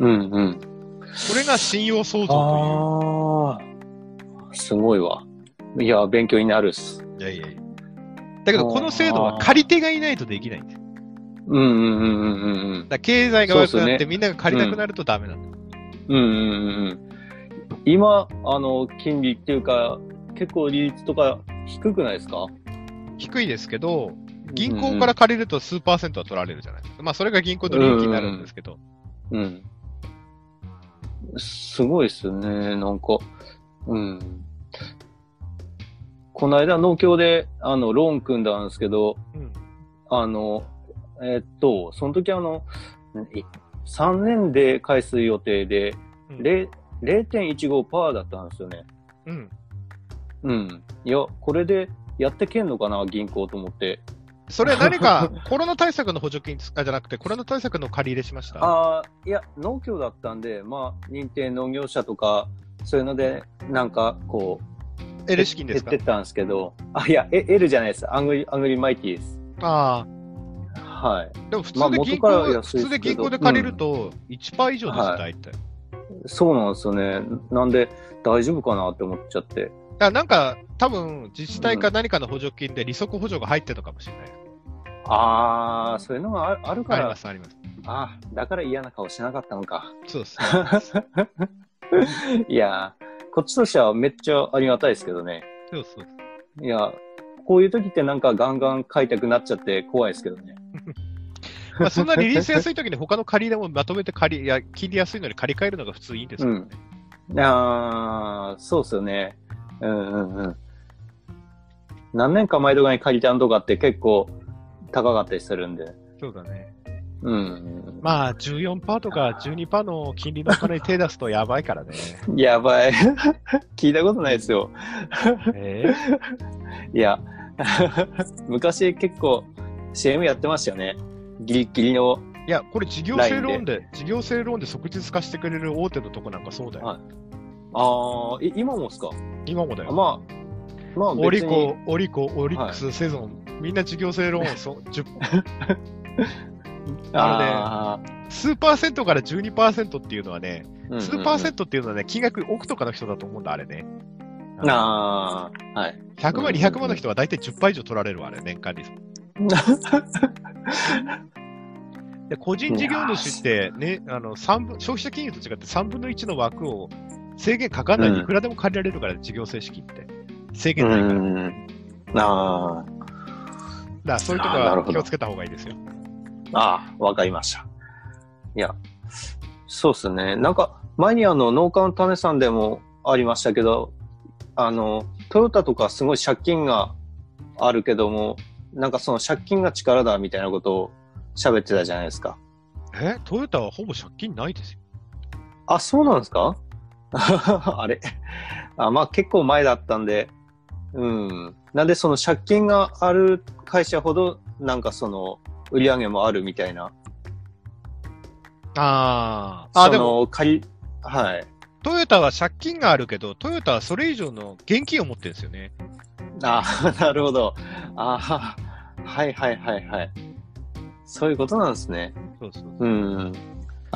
F: うんうん。
B: これが信用創造と
F: ああ。すごいわ。いや、勉強になるっす。
B: いう。いやいやいや。だけどこの制度は借り手がいないとできないんですよ。
F: うんうんうんうんうん
B: だ経済が悪くなって、みんなが借りたくなるとダメなんだ。
F: うん。うんうんうんうん。今、あの、金利っていうか、結構利率とか低くないですか？
B: 低いですけど、銀行から借りると数パーセントは取られるじゃないですか。まあそれが銀行の利益になるんですけど。
F: うん。すごいっすね、なんか。うん。この間農協で、あの、ローン組んだんですけど、
B: うん。
F: あの、えっと、その時あの、い3年で返す予定で、
B: うん
F: 0 0.15%だったんですよね。
B: うん。
F: うん。いや、これでやってけんのかな、銀行と思って。
B: それは何か コロナ対策の補助金あじゃなくて、コロナ対策の借り入れしました？
F: ああ、いや、農協だったんで、まあ、認定農業者とか、そういうので、なんか、こう、
B: L 資金ですか？
F: 減ってったんですけど、あ、いや、え L じゃないです。アングリ、アングリマイティです。
B: あ
F: はい。
B: あ。でも普
F: まあ
B: 通で銀行、
F: 元から安いですけど
B: 普通で銀行で借りると1%以上ですよ、
F: はい
B: 大体。
F: そうなんですよね。なんで、大丈夫かなって思っちゃって。
B: だなんか、多分自治体か何かの補助金で利息補助が入ってるのかもしれない。
F: ああ、そういうのがああるから
B: ありま、す、あります。
F: ああ、だから嫌な顔しなかったのか。
B: そうです。
F: いやー、こっちとしてはめっちゃありがたいですけどね。
B: そうそう。
F: いや、こういう時ってなんかガンガン買いたくなっちゃって怖いですけどね。
B: まあそんなリリース安い時に他の借り入れもまとめて借り、いや、金利安いのに借り換えるのが普通いいんですけどね。
F: ああ、そうっすよね。うんうんうん。何年か前とかに借りたんとかって結構高かったりするんで。
B: そうだね。
F: うん。
B: まあ、14%とか12%の金利のお金に手出すとやばいからね。
F: やばい。聞いたことないですよ。
B: え？
F: いや、昔結構 CM やってましたよね。ギリギリの。
B: いや、これ事業性ローンで、事業性ローンで即日化してくれる大手のとこなんかそうだよ。
F: はいああ、い今もっすか？
B: 今もだよ。
F: まあ、まあ
B: オリコ、オリコ、オリックス、セゾン、みんな事業性ロ ーンそ10
F: あ
B: 数パーセントから12%っていうのはね、
F: あ、
B: 数パーセントっていうのはね、金額億とかの人だと思うんだ、あれね。
F: トああ、はい。
B: 100万、200万の人は大体10倍以上取られるわ、あれ、年間に。で、個人事業主って、ね、あの、三分、消費者金融と違って3分の1の枠を制限かかんないいくらでも借りられるから、事業正式って。制
F: う
B: 限ないから。だか
F: ん。あ
B: らそういうとこは気をつけた方がいいですよ。
F: あ、ああ、わかりました。いや、そうですね。なんか、前にあの、農家の種さんでもありましたけど、あの、トヨタとかすごい借金があるけども、なんかその借金が力だみたいなことを喋ってたじゃないですか。
B: え？トヨタはほぼ借金ないですよ。
F: あ、そうなんですか？あれあまあ結構前だったんで、うん。なんでその借金がある会社ほど、なんかその、売り上げもあるみたいな。
B: ああ。あ、
F: そ
B: でも、
F: の、借り、はい。
B: トヨタは借金があるけど、トヨタはそれ以上の現金を持ってるんですよね。
F: ああ、なるほど。ああ、はいはいはいはい。そういうことなんですね。
B: そうそう。
F: うん。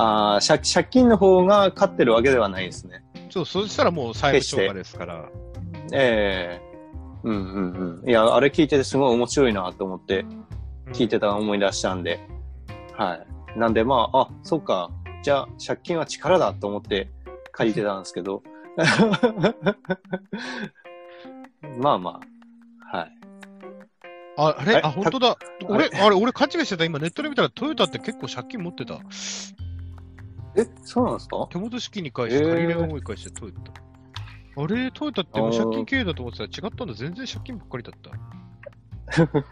F: ああ、借借金の方が勝ってるわけではないですね。
B: そう、そしたらもう債務超過ですから。
F: ええうんうんうん。いや、あれ聞いててすごい面白いなと思って、聞いてたのを思い出したんで。はい。なんでまあ、あ、そっか。じゃあ、借金は力だと思って借りてたんですけど。まあまあ。はい。
B: あ、あれ？
F: え
B: あ、本当だ。俺、あれ、俺勘違いしてた。今ネットで見たらトヨタって結構借金持ってた。
F: え、そうなんですか？
B: 手元資金に返して、借り入れが多い返してトヨタ。あれ、トヨタって無借金経営だと思ってたら違ったんだ。全然借金ばっかりだった。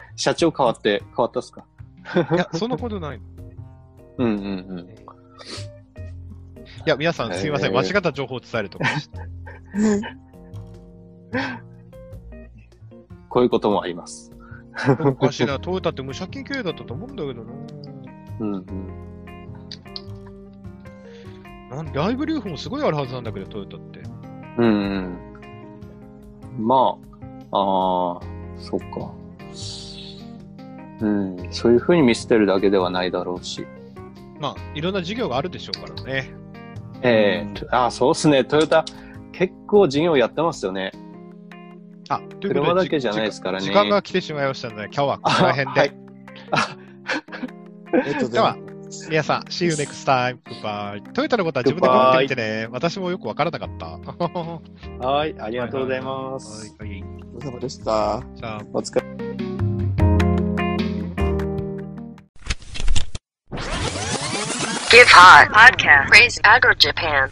F: 社長変わって、変わったっすか？
B: いや、そんなことない。い
F: うんうんうん。
B: や、皆さんすいません。
F: へー
B: 間違った情報を伝えると。
F: こういうこともあります。
B: おかしいな。トヨタって無借金経営だったと思うんだけどな。
F: うんうん。
B: なんライブ留保もすごいあるはずなんだけど、トヨタって。
F: うんうん。まあ、ああ、そっか。うん、そういうふうに見捨てるだけではないだろうし。
B: まあ、いろんな事業があるでしょうからね。
F: ええああ、そうっすね。トヨタ、結構事業やってますよね。
B: あ、ということで
F: 車だけじゃないですからね
B: 時間が来てしまいましたので、今日はここら辺で。
F: はい。
E: えっと、
B: では、皆さん、See you next time. Goodbye. トヨタのことは自分で頑張ってみてね。私もよくわからなかった。は
F: い、ありがとうございます。
B: はい、
E: お疲れ様でした。
B: じゃあ、
F: お疲れ。
A: Give Hot Podcast. Raise Agro Japan.